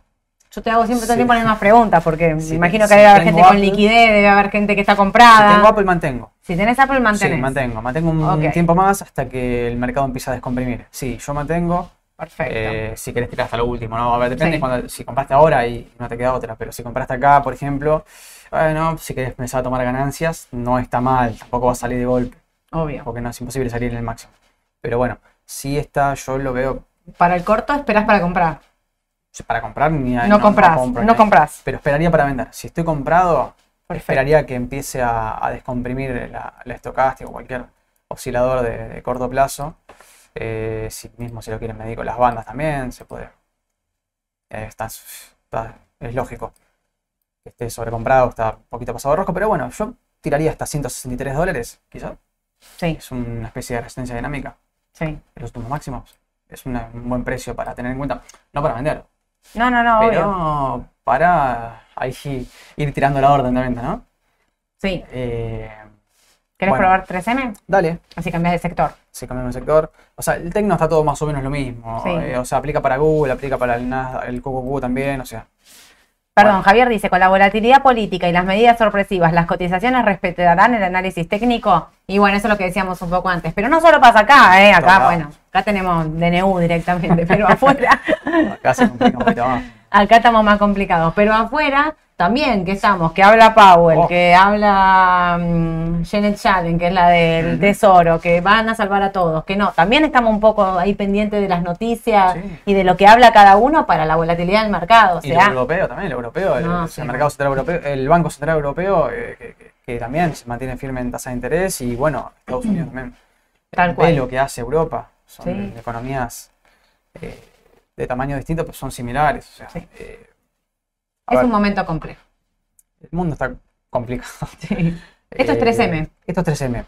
Yo te hago siempre todo el
Sí.
tiempo las mismas preguntas, porque
Si-
me imagino que
si
debe haber gente con
Apple-
liquidez, debe haber gente que está
Si
comprada.
tengo Apple mantengo.
Si tenés Apple, mantenés.
Sí, mantengo. Mantengo un
Ok.
tiempo más hasta que el mercado empiece a descomprimir. Sí, yo mantengo.
Perfecto.
eh, si querés tirar hasta lo último, ¿no? A ver, depende
Sí.
cuando, si compraste ahora y no te queda otra, pero si compraste acá, por ejemplo, bueno, si querés empezar a tomar ganancias, no está mal, tampoco va a salir de golpe,
Obvio.
porque no es imposible salir en el máximo. Pero bueno, si está, yo lo veo
Para el corto, esperás para comprar.
para comprar ni
No, comprás,
compro
no
ni-
comprás.
Pero esperaría para vender. Si estoy comprado,
Perfecto.
esperaría que empiece a, a descomprimir la, la estocástica o cualquier oscilador de, de corto plazo. Eh, si mismo si lo quieren medir con las bandas también, se puede. Eh, está- está- es lógico que esté sobrecomprado, está un poquito pasado de rojo, pero bueno, yo tiraría hasta 163 dólares, quizás.
Sí,
Es una especie de resistencia dinámica
sí.
de los últimos máximos. Es una- un buen precio para tener en cuenta, no para vender,
No, no, no, obvio.
pero para ahí ir tirando la orden de venta, ¿no?
Sí.
Eh,
¿Querés
bueno.
probar 3M?
dale,
Así cambiás de sector.
si cambiamos de sector. O sea, el Tecno está todo más o menos lo mismo.
Sí.
eh, o sea, aplica para Google, aplica para el, el QQQ también, o sea.
Perdón,
Bueno.
Javier dice, con la volatilidad política y las medidas sorpresivas, ¿las cotizaciones respetarán el análisis técnico? Y bueno, eso es lo que decíamos un poco antes. Pero no solo pasa acá, ¿eh? Acá, bueno, acá tenemos DNU directamente, pero afuera,
Acá se complica un poquito más.
acá estamos más complicados. Pero afuera también, que estamos, que habla Powell,
Oh.
que habla mm, Janet Yellen, que es la del
Ujú.
Tesoro, que van a salvar a todos, que no. También estamos un poco ahí pendientes de las noticias
Sí.
y de lo que habla cada uno para la volatilidad del mercado. O
Y el
sea,
europeo también, el europeo, el,
No,
el
sí,
mercado central europeo, el Banco Central Europeo, eh, que, que- que también se mantiene firme en tasa de interés, y bueno, Estados Unidos también.
tal
Ve
cual.
lo que hace Europa. Son
Sí.
economías eh, de tamaño distinto, pero son similares. O sea,
Sí.
eh, a
Es
ver,
un momento complejo.
el mundo está complicado.
Sí. Esto es
Eh,
3M.
Esto es 3M.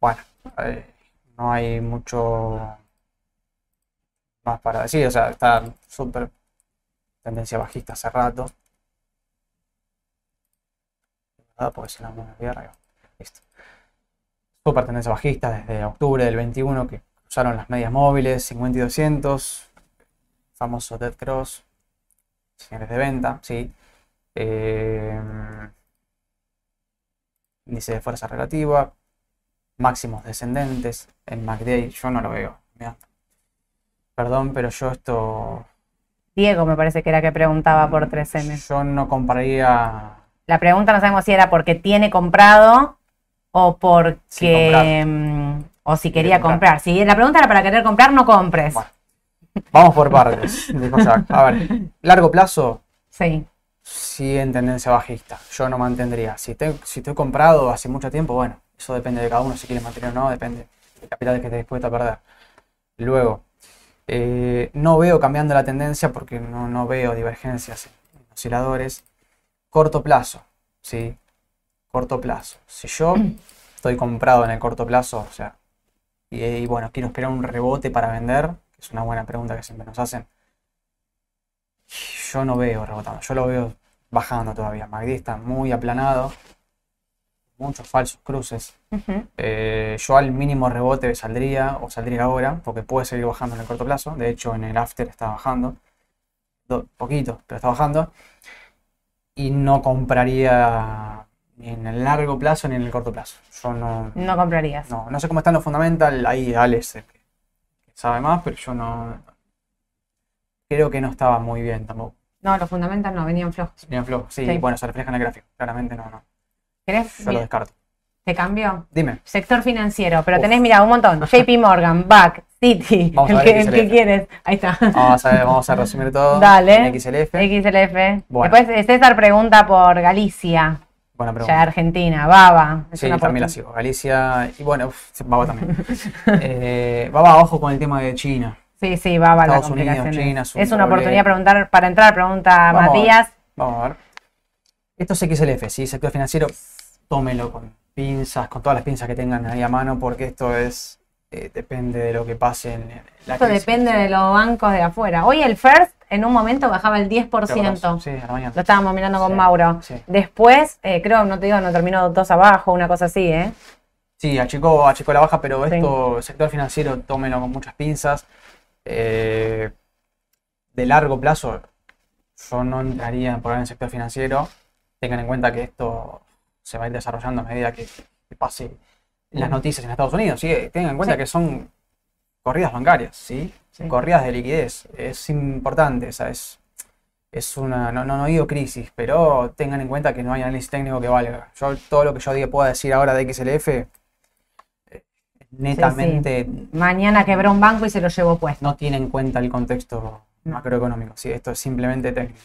Bueno, eh, no hay mucho más para decir. O sea, está súper tendencia bajista hace rato. Ah, porque si no me voy arriba. Listo. Súper tendencia bajista desde octubre del 21 que usaron las medias móviles 50 y 200. Famoso Dead Cross. Señales de venta, sí. Eh, índice de fuerza relativa, máximos descendentes, en MACD yo no lo veo. mirá. Perdón, pero yo esto
Diego me parece que era que preguntaba por 3M.
Yo no compraría.
La pregunta no sabemos si era porque tiene comprado o porque... mm, o si quería
comprar.
comprar. Si la pregunta era para querer comprar, no compres.
Bueno. Vamos por partes, dijo. A ver, largo plazo,
Sí.
sí en tendencia bajista. Yo no mantendría. Si estoy, si estoy comprado hace mucho tiempo, bueno, eso depende de cada uno, si quiere mantener o no, depende del capital que esté dispuesto a perder. Luego, eh, no veo cambiando la tendencia porque no, no veo divergencias en osciladores. Corto plazo, ¿sí? Corto plazo. Si yo estoy comprado en el corto plazo, o sea, y, y bueno, quiero esperar un rebote para vender, es una buena pregunta que siempre nos hacen. Yo no veo rebotando, yo lo veo bajando todavía. MACD está muy aplanado, muchos falsos cruces.
Ujú.
Eh, yo al mínimo rebote saldría o saldría ahora, porque puede seguir bajando en el corto plazo. De hecho, en el after está bajando, Do- poquito, pero está bajando. Y no compraría ni en el largo plazo ni en el corto plazo. Yo no,
No comprarías.
no, no sé cómo están los fundamental, ahí Alex es el que, que sabe más, pero yo no. Creo que no estaba muy bien tampoco.
No, los fundamentos no, venían flojos.
Bien flojo. Sí,
Sí.
bueno, se refleja en el gráfico. Claramente no, no.
¿Querés?
Yo lo descarto.
¿Te cambió?
Dime.
Sector financiero, pero
Uf.
tenés, mira, un montón. JP Morgan, BAC, Citi,
Vamos
el que, el que quieres. Ahí está.
Vamos a, ver, vamos a resumir todo.
Dale.
En XLF.
XLF.
Bueno.
Después eh, César pregunta por Galicia,
Buena
ya
pregunta.
Argentina, Baba. Es
Sí, también la sigo. Galicia y bueno, uf, Baba también. eh, Baba, ojo con el tema de China.
Sí, sí, Baba la
Estados Unidos,
complicación.
China,
es
es un
es una oportunidad preguntar, para entrar, pregunta
Vamos a ver.
Matías.
Vamos a ver. Esto es XLF, sí, sector financiero, tómelo con pinzas, con todas las pinzas que tengan ahí a mano, porque esto es, eh, depende de lo que pase en la
Esto
crisis.
depende de los bancos de afuera. Hoy el First en un momento bajaba el 10%.
Sí, a la mañana.
Lo estábamos mirando con
Sí,
Mauro.
sí.
Después, eh, creo, no te digo, no terminó dos abajo, una cosa así, ¿eh?
Sí, achicó, achicó la baja, pero esto, sector financiero, tómelo con muchas pinzas. Eh, de largo plazo, yo no entraría por en el sector financiero. Tengan en cuenta que esto se va a ir desarrollando a medida que, que pase las noticias en Estados Unidos. ¿sí? Tengan en cuenta que son corridas bancarias, ¿sí?
Sí.
corridas de liquidez. Es importante, esa es, es una, no, no, no digo crisis, pero tengan en cuenta que no hay análisis técnico que valga. Yo todo lo que yo diga, pueda decir ahora de XLF, eh, netamente
Mañana quebró un banco y se lo llevó puesto.
no tiene en cuenta el contexto
No.
macroeconómico. ¿sí? Esto es simplemente técnico.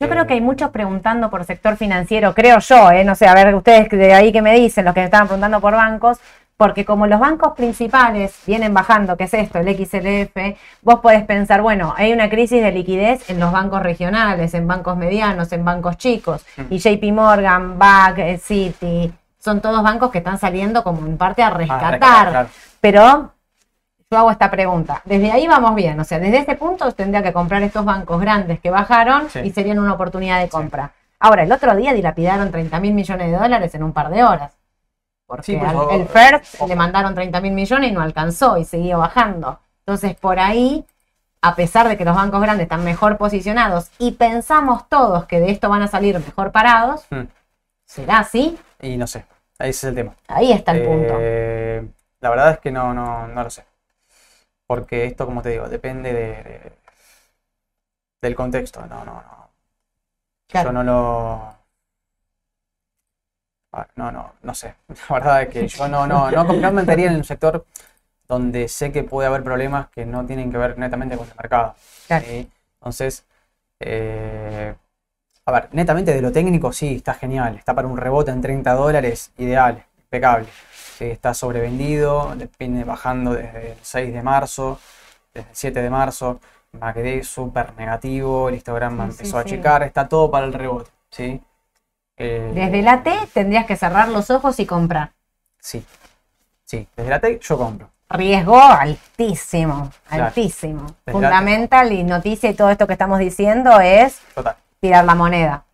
Yo
Eh,
creo que hay muchos preguntando por sector financiero, creo yo, ¿eh? no sé, a ver ustedes de ahí que me dicen, los que me estaban preguntando por bancos, porque como los bancos principales vienen bajando, que es esto, el XLF, vos podés pensar, bueno, hay una crisis de liquidez en los bancos regionales, en bancos medianos, en bancos chicos,
Mm.
y JP Morgan, BAC, eh, Citi, son todos bancos que están saliendo como en parte a rescatar. Pero yo hago esta pregunta. Desde ahí vamos bien. O sea, desde ese punto tendría que comprar estos bancos grandes que bajaron
Sí.
y serían una oportunidad de compra. Ahora, el otro día dilapidaron 30 mil millones de dólares en un par de horas. Porque
Sí,
al- el
ojo.
le mandaron 30 mil millones y no alcanzó y seguía bajando. Entonces, por ahí, a pesar de que los bancos grandes están mejor posicionados y pensamos todos que de esto van a salir mejor parados,
Mm.
¿será así?
Y no sé, ese es el tema.
Ahí está el punto.
Eh, la verdad es que no, no, no lo sé. Porque esto, como te digo, depende de, de- del contexto. No, no, no.
Claro.
Yo no lo. Ah, No, no, no sé. La verdad es que yo no, no, no, no me metería en un sector donde sé que puede haber problemas que no tienen que ver netamente con el mercado.
Claro.
¿sí? Entonces, eh, a ver, netamente de lo técnico sí, está genial. Está para un rebote en 30 dólares, ideal, impecable. Sí, está sobrevendido, viene bajando desde el 6 de marzo, desde el 7 de marzo. MACD súper negativo, el histograma
Sí,
empezó a
sí.
achicar, está todo para el rebote. ¿sí? Eh,
Desde la T tendrías que cerrar los ojos y comprar.
Sí, sí, desde la T yo compro.
Riesgo altísimo,
Claro.
altísimo.
Desde
Fundamental y noticia y todo esto que estamos diciendo es
Total.
tirar la moneda.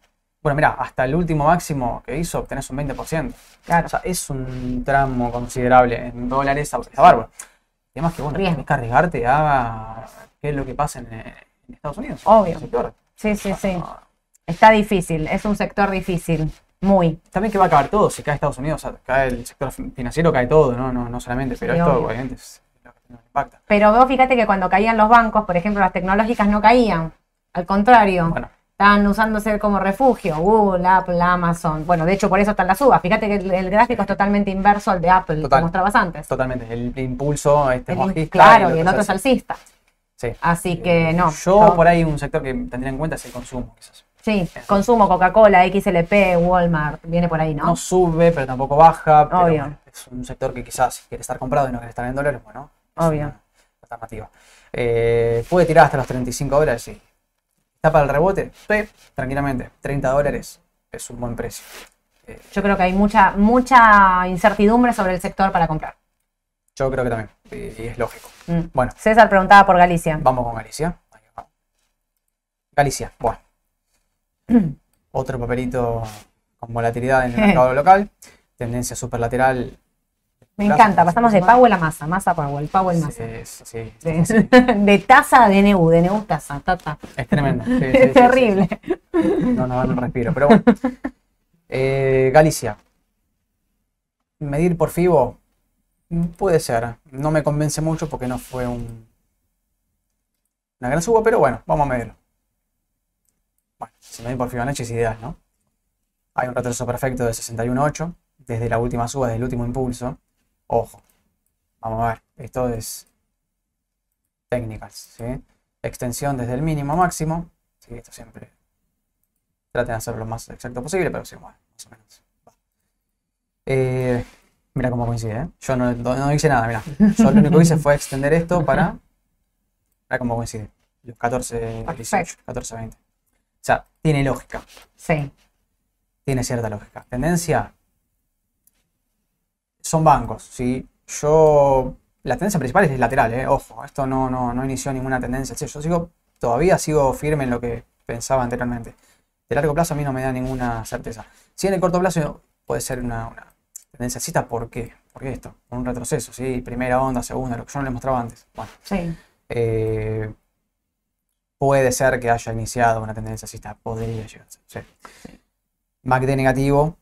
Bueno, mira, hasta el último máximo que hizo obtenés un 20%.
Claro.
O sea, es un tramo considerable en dólares, está bárbaro. Además que, bueno,
Riesgo.
tenés que arriesgarte a qué es lo que pasa en, en Estados Unidos.
Obvio. Sí, sí, sí. Está difícil, es un sector difícil, muy.
También que va a caer todo, si cae Estados Unidos, cae el sector financiero, cae todo, no, no, no solamente, pero
Sí,
esto
obvio.
obviamente es lo que nos impacta.
Pero vos fíjate que cuando caían los bancos, por ejemplo, las tecnológicas no caían. Al contrario.
Bueno,
Están usándose como refugio, Google, Apple, Amazon. Bueno, de hecho por eso están las uvas. Fíjate que el, el gráfico es totalmente inverso al de Apple,
Total.
que mostrabas antes.
totalmente. El impulso este es
El-
bajista.
claro, y el otro es
alcista. Sí.
Así que no.
Yo por ahí un sector que tendría en cuenta es el consumo, quizás.
Sí, consumo Coca-Cola, XLP, Walmart, viene por ahí,
No,
¿no?
sube, pero tampoco baja. Pero
Obvio.
bueno, es un sector que quizás si quiere estar comprado y no quiere estar en dólares, bueno, es
Obvio.
una alternativa. Eh, puede tirar hasta los 35 dólares, sí. ¿Está para el rebote? Sí, tranquilamente. 30 dólares es un buen precio. Eh,
Yo creo que hay mucha, mucha incertidumbre sobre el sector para comprar.
yo creo que también. Y, y es lógico.
Mm.
Bueno,
César preguntaba por Galicia.
vamos con Galicia. Galicia, bueno. Otro papelito con volatilidad en el mercado local. Tendencia superlateral.
Me encanta, pasamos de. Powell a masa, masa Powell, Powell masa.
Sí, sí, sí.
De, de taza a DNU, DNU taza, tata.
Es tremendo. sí,
Es terrible.
No, no, no respiro. Pero bueno. Eh, Galicia. Medir por FIBO mm, puede ser. No me convence mucho porque no fue un, una gran suba, pero bueno, vamos a medirlo. Bueno, si medir por Fibonacci es ideal, ¿no? Hay un retroceso perfecto de 61.8 desde la última suba, desde el último impulso. Ojo. Vamos a ver. Esto es técnicas, ¿sí? Extensión desde el mínimo a máximo. Sí, esto siempre traten de hacerlo lo más exacto posible, pero sí, bueno, más o menos. Eh, mira cómo coincide, ¿eh? Yo no, no- no hice nada, mira. Yo lo único que hice fue extender esto para. Mira cómo coincide. Los 14, 18,
Perfecto.
14, 20. O sea, tiene lógica.
Sí,
Tiene cierta lógica. Tendencia. Son bancos, ¿sí? Yo. La tendencia principal es lateral, ¿eh? Ojo, esto no, no, no inició ninguna tendencia. Sí, yo sigo. Todavía sigo firme en lo que pensaba anteriormente. De largo plazo a mí no me da ninguna certeza. Si en el corto plazo puede ser una, una tendencia alcista, ¿por qué? ¿Por qué esto? Un retroceso, ¿sí? Primera onda, segunda, lo que yo no les mostraba antes. Bueno,
sí.
eh, puede ser que haya iniciado una tendencia alcista, podría llegar a ser. Sí. MACD negativo,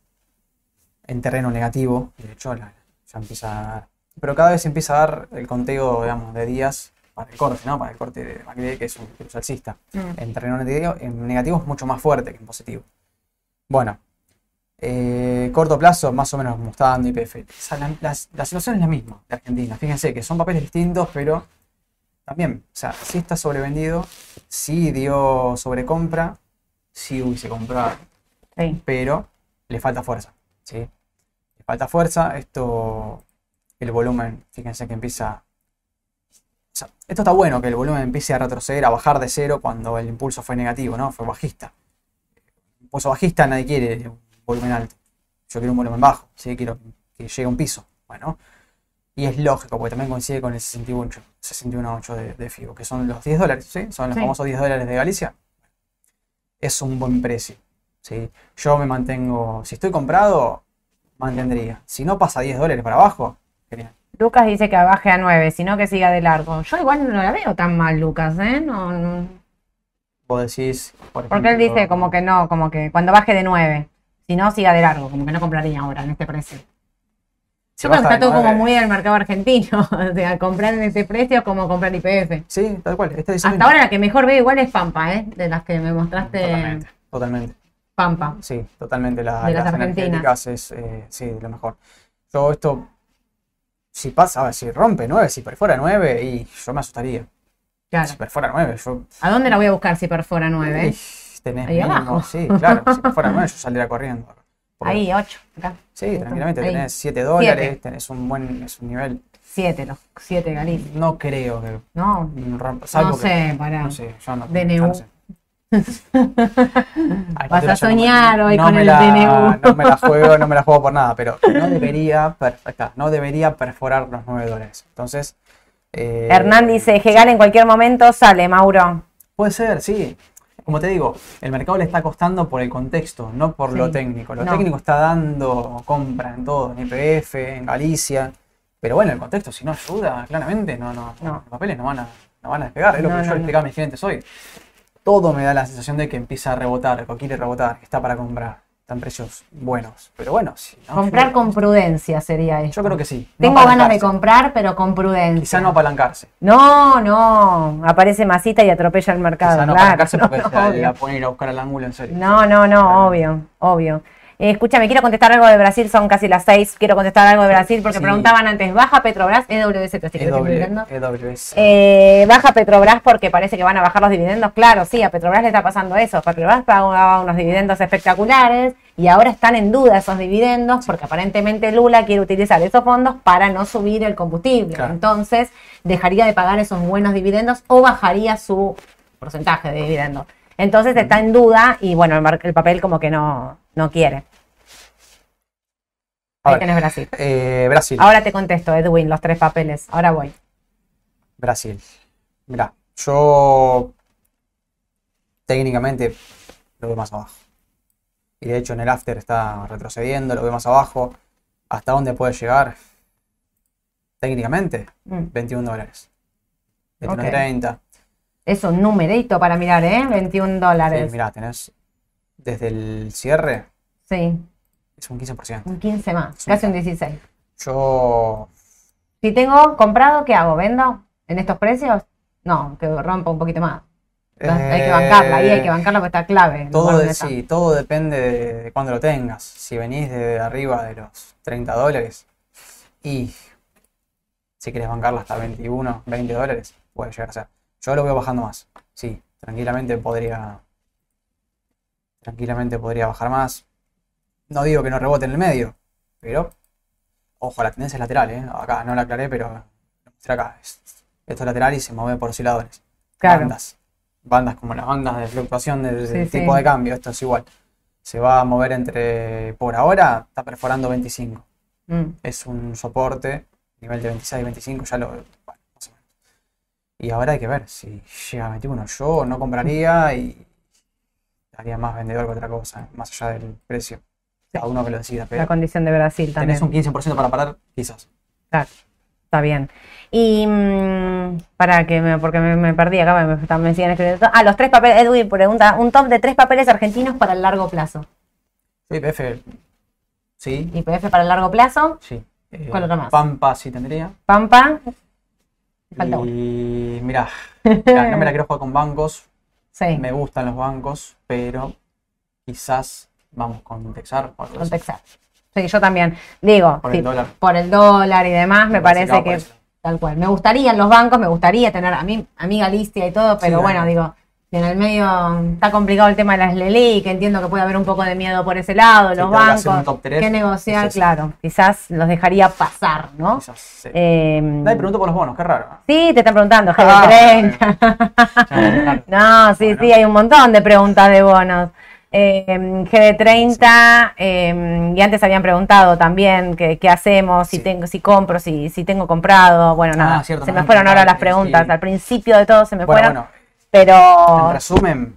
en terreno negativo, de hecho la- ya empieza a dar. Pero cada vez empieza a dar el conteo, digamos, de días para el corte, ¿no? Para el corte de MACD, que es un virus alcista.
Mm.
En terreno negativo, en negativo es mucho más fuerte que en positivo. Bueno, eh, corto plazo, más o menos como está dando IPF. O sea, la, la- la situación es la misma de Argentina. Fíjense que son papeles distintos, pero también, o sea, sí está sobrevendido, sí dio sobrecompra, sí hubiese comprado,
Sí.
pero le falta fuerza, ¿sí? Le falta fuerza, esto, el volumen, fíjense que empieza... O sea, esto está bueno, que el volumen empiece a retroceder, a bajar de cero cuando el impulso fue negativo, ¿no? Fue bajista. Impulso bajista nadie quiere un volumen alto. Yo quiero un volumen bajo, ¿sí? Quiero que llegue a un piso. Bueno, y es lógico, porque también coincide con el 61.8 61.8 de, de FIBO, que son los 10 dólares, ¿sí? Son los
Sí.
famosos 10 dólares de Galicia. Es un buen precio, ¿sí? Yo me mantengo, si estoy comprado, mantendría. Si no pasa 10 dólares para abajo, genial.
Lucas dice que baje a 9, sino que siga de largo. Yo igual no la veo tan mal, Lucas, ¿eh? No, no.
Vos decís, por
Porque él
ejemplo,
dice como que no, como que cuando baje de 9. Si no, siga de largo, como que no compraría ahora en este precio. Yo creo que está todo como
9,
muy del mercado argentino. O sea, comprar en este precio como comprar IPF.
Sí, tal cual.
Hasta ahora la que mejor veo igual es Pampa, ¿eh? De las que me mostraste.
Totalmente, totalmente.
Pampa.
Sí, totalmente. La,
De las
las energéticas es, eh, sí, lo mejor. Yo esto, si pasa, a ver, si rompe 9, si perfora 9, y yo me asustaría.
Claro.
Si perfora 9, yo...
¿A dónde la voy a buscar si perfora 9?
Ih, tenés
Ahí
mínimo,
abajo.
sí, claro, si perfora 9 yo saldría corriendo.
Ahí, 8. Acá.
Sí, tranquilamente,
Ahí.
tenés 7 dólares,
Siete.
tenés un buen es un nivel.
7, los 7 Galicia.
No creo que
No,
rompa, salvo
no
que-
sé.
No sé, yo no,
DNU.
sé.
Vas a
yo no
soñar hoy
no
con el
la-
DNU.
No me la juego, no me la juego por nada, pero no debería, per- está, no debería perforar los 9 dólares. Entonces. eh,
Hernán dice, Gegal en cualquier momento sale, Mauro.
Puede ser, sí. Como te digo, el mercado le está costando por el contexto, no por lo técnico. Lo
No.
técnico está dando compra en todo, en IPF, en Galicia. Pero bueno, el contexto, si no ayuda, claramente, no, no,
No.
los papeles no van a, no van a despegar. Es lo que yo le explicaba a mis clientes hoy. Todo me da la sensación de que empieza a rebotar, que quiere rebotar, que está para comprar. Están precios buenos. Pero bueno, sí. ¿no?
Comprar con prudencia sería eso.
Yo creo que sí. no
Tengo ganas de comprar, pero con prudencia.
Quizá no apalancarse.
No, no, aparece masita y atropella el mercado.
Quizá no
claro.
apalancarse porque
No,
la, la ponen a ir a buscar al ángulo en serio.
No, no, no, obvio, obvio. Eh, escúchame, quiero contestar algo de Brasil, son casi las seis. Quiero contestar algo de Brasil porque
Sí.
preguntaban antes, ¿baja Petrobras? EWS, te estoy
EW. EWS.
Eh, baja Petrobras porque parece que van a bajar los dividendos. Claro, sí, a Petrobras le está pasando eso. Petrobras pagaba unos dividendos espectaculares y ahora están en duda esos dividendos porque aparentemente Lula quiere utilizar esos fondos para no subir el combustible.
Claro.
Entonces, dejaría de pagar esos buenos dividendos o bajaría su porcentaje de dividendos. Entonces está en duda y bueno, el, papel como que no, no quiere. Ahí
ver,
tenés Brasil.
eh, Brasil.
Ahora te contesto, Edwin, los tres papeles. Ahora voy.
Brasil. Mira, yo técnicamente lo veo más abajo. Y de hecho en el after está retrocediendo, lo veo más abajo. ¿Hasta dónde puede llegar? Técnicamente,
Mm.
21 dólares.
Ok.
21.30.
Es un numerito para mirar, ¿eh? 21
Sí,
dólares.
mira, tenés desde el cierre,
Sí,
es un 15%.
un 15 más,
Sí.
casi un 16.
Yo,
Si tengo comprado, ¿qué hago? ¿Vendo en estos precios? No, que rompa un poquito más. hay que bancarla, ahí hay que
eh,
bancarla porque está clave.
Todo, de- sí, todo depende de, de cuándo lo tengas. Si venís de arriba de los 30 dólares y si quieres bancarla hasta 21, 20 dólares, puede llegar a ser. Yo lo veo bajando más. Sí, tranquilamente podría. Tranquilamente podría bajar más. No digo que no rebote en el medio, pero. Ojo, la tendencia es lateral, ¿eh? Acá no la aclaré, pero. acá. Es- esto es lateral y se mueve por osciladores.
Claro.
Bandas. Bandas como las bandas de fluctuación del
Sí,
del
sí.
tipo de cambio. Esto es igual. Se va a mover entre. Por ahora está perforando 25.
Mm.
Es un soporte. Nivel de 26, 25, ya lo. Bueno. Y ahora hay que ver si llega a 21. Yo no compraría y. Haría más vendedor que otra cosa, más allá del precio. Cada uno que lo decida,
La
pero.
condición de Brasil también.
Tenés un 15% para parar, quizás.
Claro, está bien. Y mm, para que me, porque me, me perdí acá, me, me, siguen escribiendo. Ah, los tres papeles, Edwin pregunta, un top de tres papeles argentinos para el largo plazo.
Sí, PF. Sí,
IPF para el largo plazo,
sí. Eh,
¿Cuál otro más?
Pampa sí tendría.
Pampa. Falta uno.
Y mirá, mirá, no me la quiero jugar con bancos.
Sí,
Me gustan los bancos, pero quizás vamos con Texar
con
así.
Texas. Sí, yo también. Digo,
Por
sí,
el dólar.
por el dólar y demás, me parece que tal cual. Me gustaría en los bancos, me gustaría tener a mí, a mí Galicia y todo, pero
Sí,
bueno, digo, en el medio está complicado el tema de las LELI, que entiendo que puede haber un poco de miedo por ese lado, los
que
bancos, qué negociar,
es
claro, quizás los dejaría pasar, ¿no?
Quizás, sí.
Eh,
Nadie preguntó por los bonos, qué raro.
sí, te están preguntando,
Ah,
GD30.
claro.
No, sí,
Bueno.
sí, hay un montón de preguntas de bonos. Eh, GD30, eh, y antes habían preguntado también que- qué hacemos, si
Sí.
tengo, si compro, si, si tengo comprado. Bueno,
Ah,
nada,
cierto,
se
me
fueron ahora las preguntas.
sí.
Al principio de todo se me
Bueno,
fueron,
bueno,
pero
en resumen,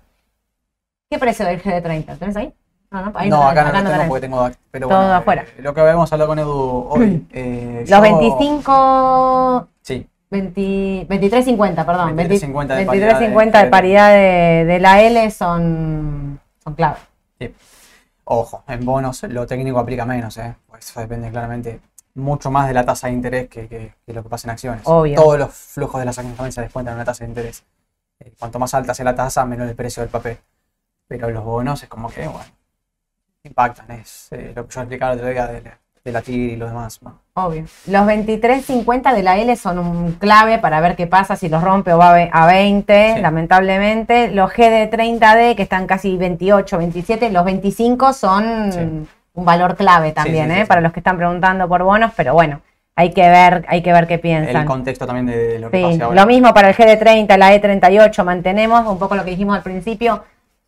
¿qué precio del GD30? ¿Tenés ahí? No, no, ahí
no,
tenés,
acá no lo tengo porque tengo pero
Todo
bueno,
afuera.
eh, lo que habíamos hablado con Edu hoy. eh,
Los
yo-
25,
Sí,
20 23.50, perdón.
23.50 de
23.50 de
paridad de-
paridad de, de la L son, son clave.
sí. Ojo, en bonos lo técnico aplica menos, ¿eh? Pues eso depende claramente mucho más de la tasa de interés que, que- que lo que pasa en acciones.
Obvio.
Todos los flujos de las acciones también se descuentan en una tasa de interés. Eh, cuanto más alta sea la tasa, menor el precio del papel. Pero los bonos es como que, bueno, impactan. Es eh, lo que yo explicaba el otro día de, la- de la TIR y lo demás.
Obvio. Los 23.50 de la L son un clave para ver qué pasa si los rompe o va a ve- a 20,
Sí.
lamentablemente. Los G de 30D, que están casi 28, 27, los 25 son
Sí.
un valor clave también,
sí,
¿eh?
sí.
Para los que están preguntando por bonos, pero bueno, hay que ver, hay que ver qué
El
piensan.
contexto también de, lo que
Sí,
pase ahora.
lo mismo para el GD30, la E38, mantenemos un poco lo que dijimos al principio,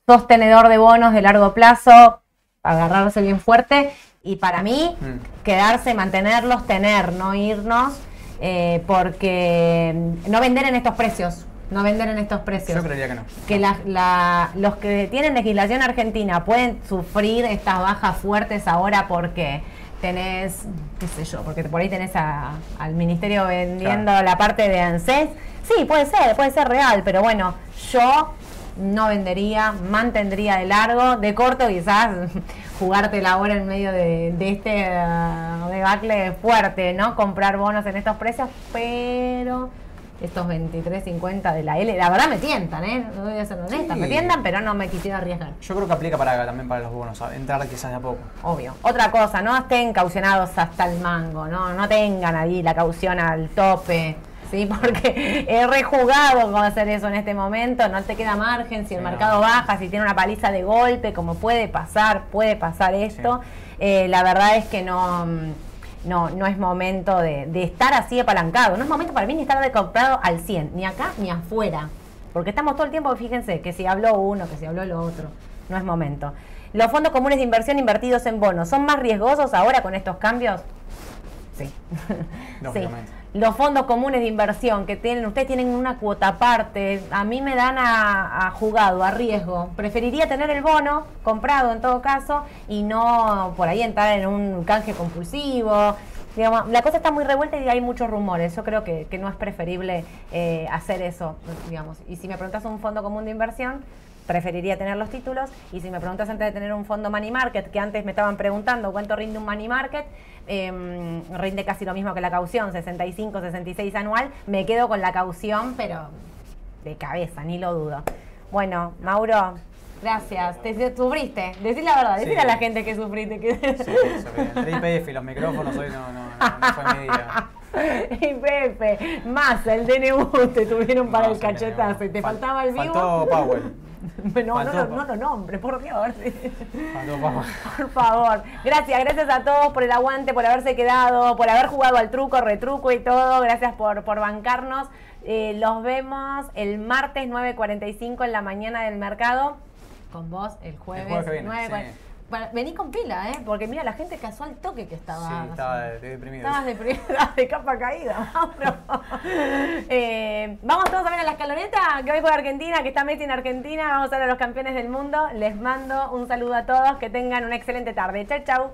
sostenedor de bonos de largo plazo, agarrarse bien fuerte y para mí
Mm.
quedarse, mantenerlos, tener, no irnos, eh, porque no vender en estos precios, no vender en estos precios.
Yo creería que no.
Que la- la- los que tienen legislación argentina pueden sufrir estas bajas fuertes ahora porque tenés, qué sé yo, porque por ahí tenés a- al ministerio vendiendo la parte de ANSES. Sí, puede ser, puede ser real, pero bueno, yo no vendería, mantendría de largo, de corto quizás jugarte la hora en medio de, de este uh, debacle fuerte, ¿no? Comprar bonos en estos precios, pero estos 23.50 de la L, la verdad me tientan, ¿eh? No voy a ser honesta,
Sí.
me tientan, pero no me quisiera arriesgar.
Yo creo que aplica para también para los bonos, entrar quizás de a poco.
Obvio. Otra cosa, no estén caucionados hasta el mango, ¿no? No tengan ahí la caución al tope, ¿sí? Porque he rejugado con hacer eso en este momento, no te queda margen si el
Sí,
mercado
no.
baja, si tiene una paliza de golpe, como puede pasar, puede pasar esto. Eh, la verdad es que no... No, no es momento de, de estar así apalancado. No es momento para mí ni estar de comprado al 100, ni acá ni afuera. Porque estamos todo el tiempo, fíjense, que si habló uno, que si habló lo otro. No es momento. ¿Los fondos comunes de inversión invertidos en bonos son más riesgosos ahora con estos cambios? Sí. sí.
Lógicamente.
Los fondos comunes de inversión que tienen, ustedes tienen una cuota aparte, a mí me dan a, a jugado, a riesgo. Preferiría tener el bono comprado en todo caso y no por ahí entrar en un canje compulsivo. Digamos, la cosa está muy revuelta y hay muchos rumores. Yo creo que, que no es preferible eh, hacer eso, digamos. Y si me preguntas un fondo común de inversión, preferiría tener los títulos. Y si me preguntas antes de tener un fondo money market, que antes me estaban preguntando cuánto rinde un money market, eh, rinde casi lo mismo que la caución, 65, 66 anual, me quedo con la caución, pero de cabeza, ni lo dudo. Bueno, Mauro, gracias. Te, te sufriste, decir la verdad, decir
Sí.
a la gente que sufriste. Que...
Sí, entre IPF y los micrófonos hoy no, no, no, no fue mi día.
y Pepe, más el DNU te tuvieron para el cachetazo y te
Fal-
faltaba el vivo.
Faltó Powell.
no, no,
pa-
no lo nombre, por
Powell.
Por favor. Gracias, gracias a todos por el aguante, por haberse quedado, por haber jugado al truco, retruco y todo. Gracias por, por bancarnos. Eh, los vemos el martes 9.45 en la mañana del mercado. Con vos el jueves.
jueves que viene,
9:40.
sí.
Bueno, vení con pila, ¿eh? Porque mira, la gente casó al toque que estaba.
Sí, estaba de- deprimido.
Estabas de, pri- de capa caída. Eh, vamos todos a ver a la escaloneta, que hoy juega Argentina, que está Messi en Argentina. Vamos a ver a los campeones del mundo. Les mando un saludo a todos, que tengan una excelente tarde. Chau, chau.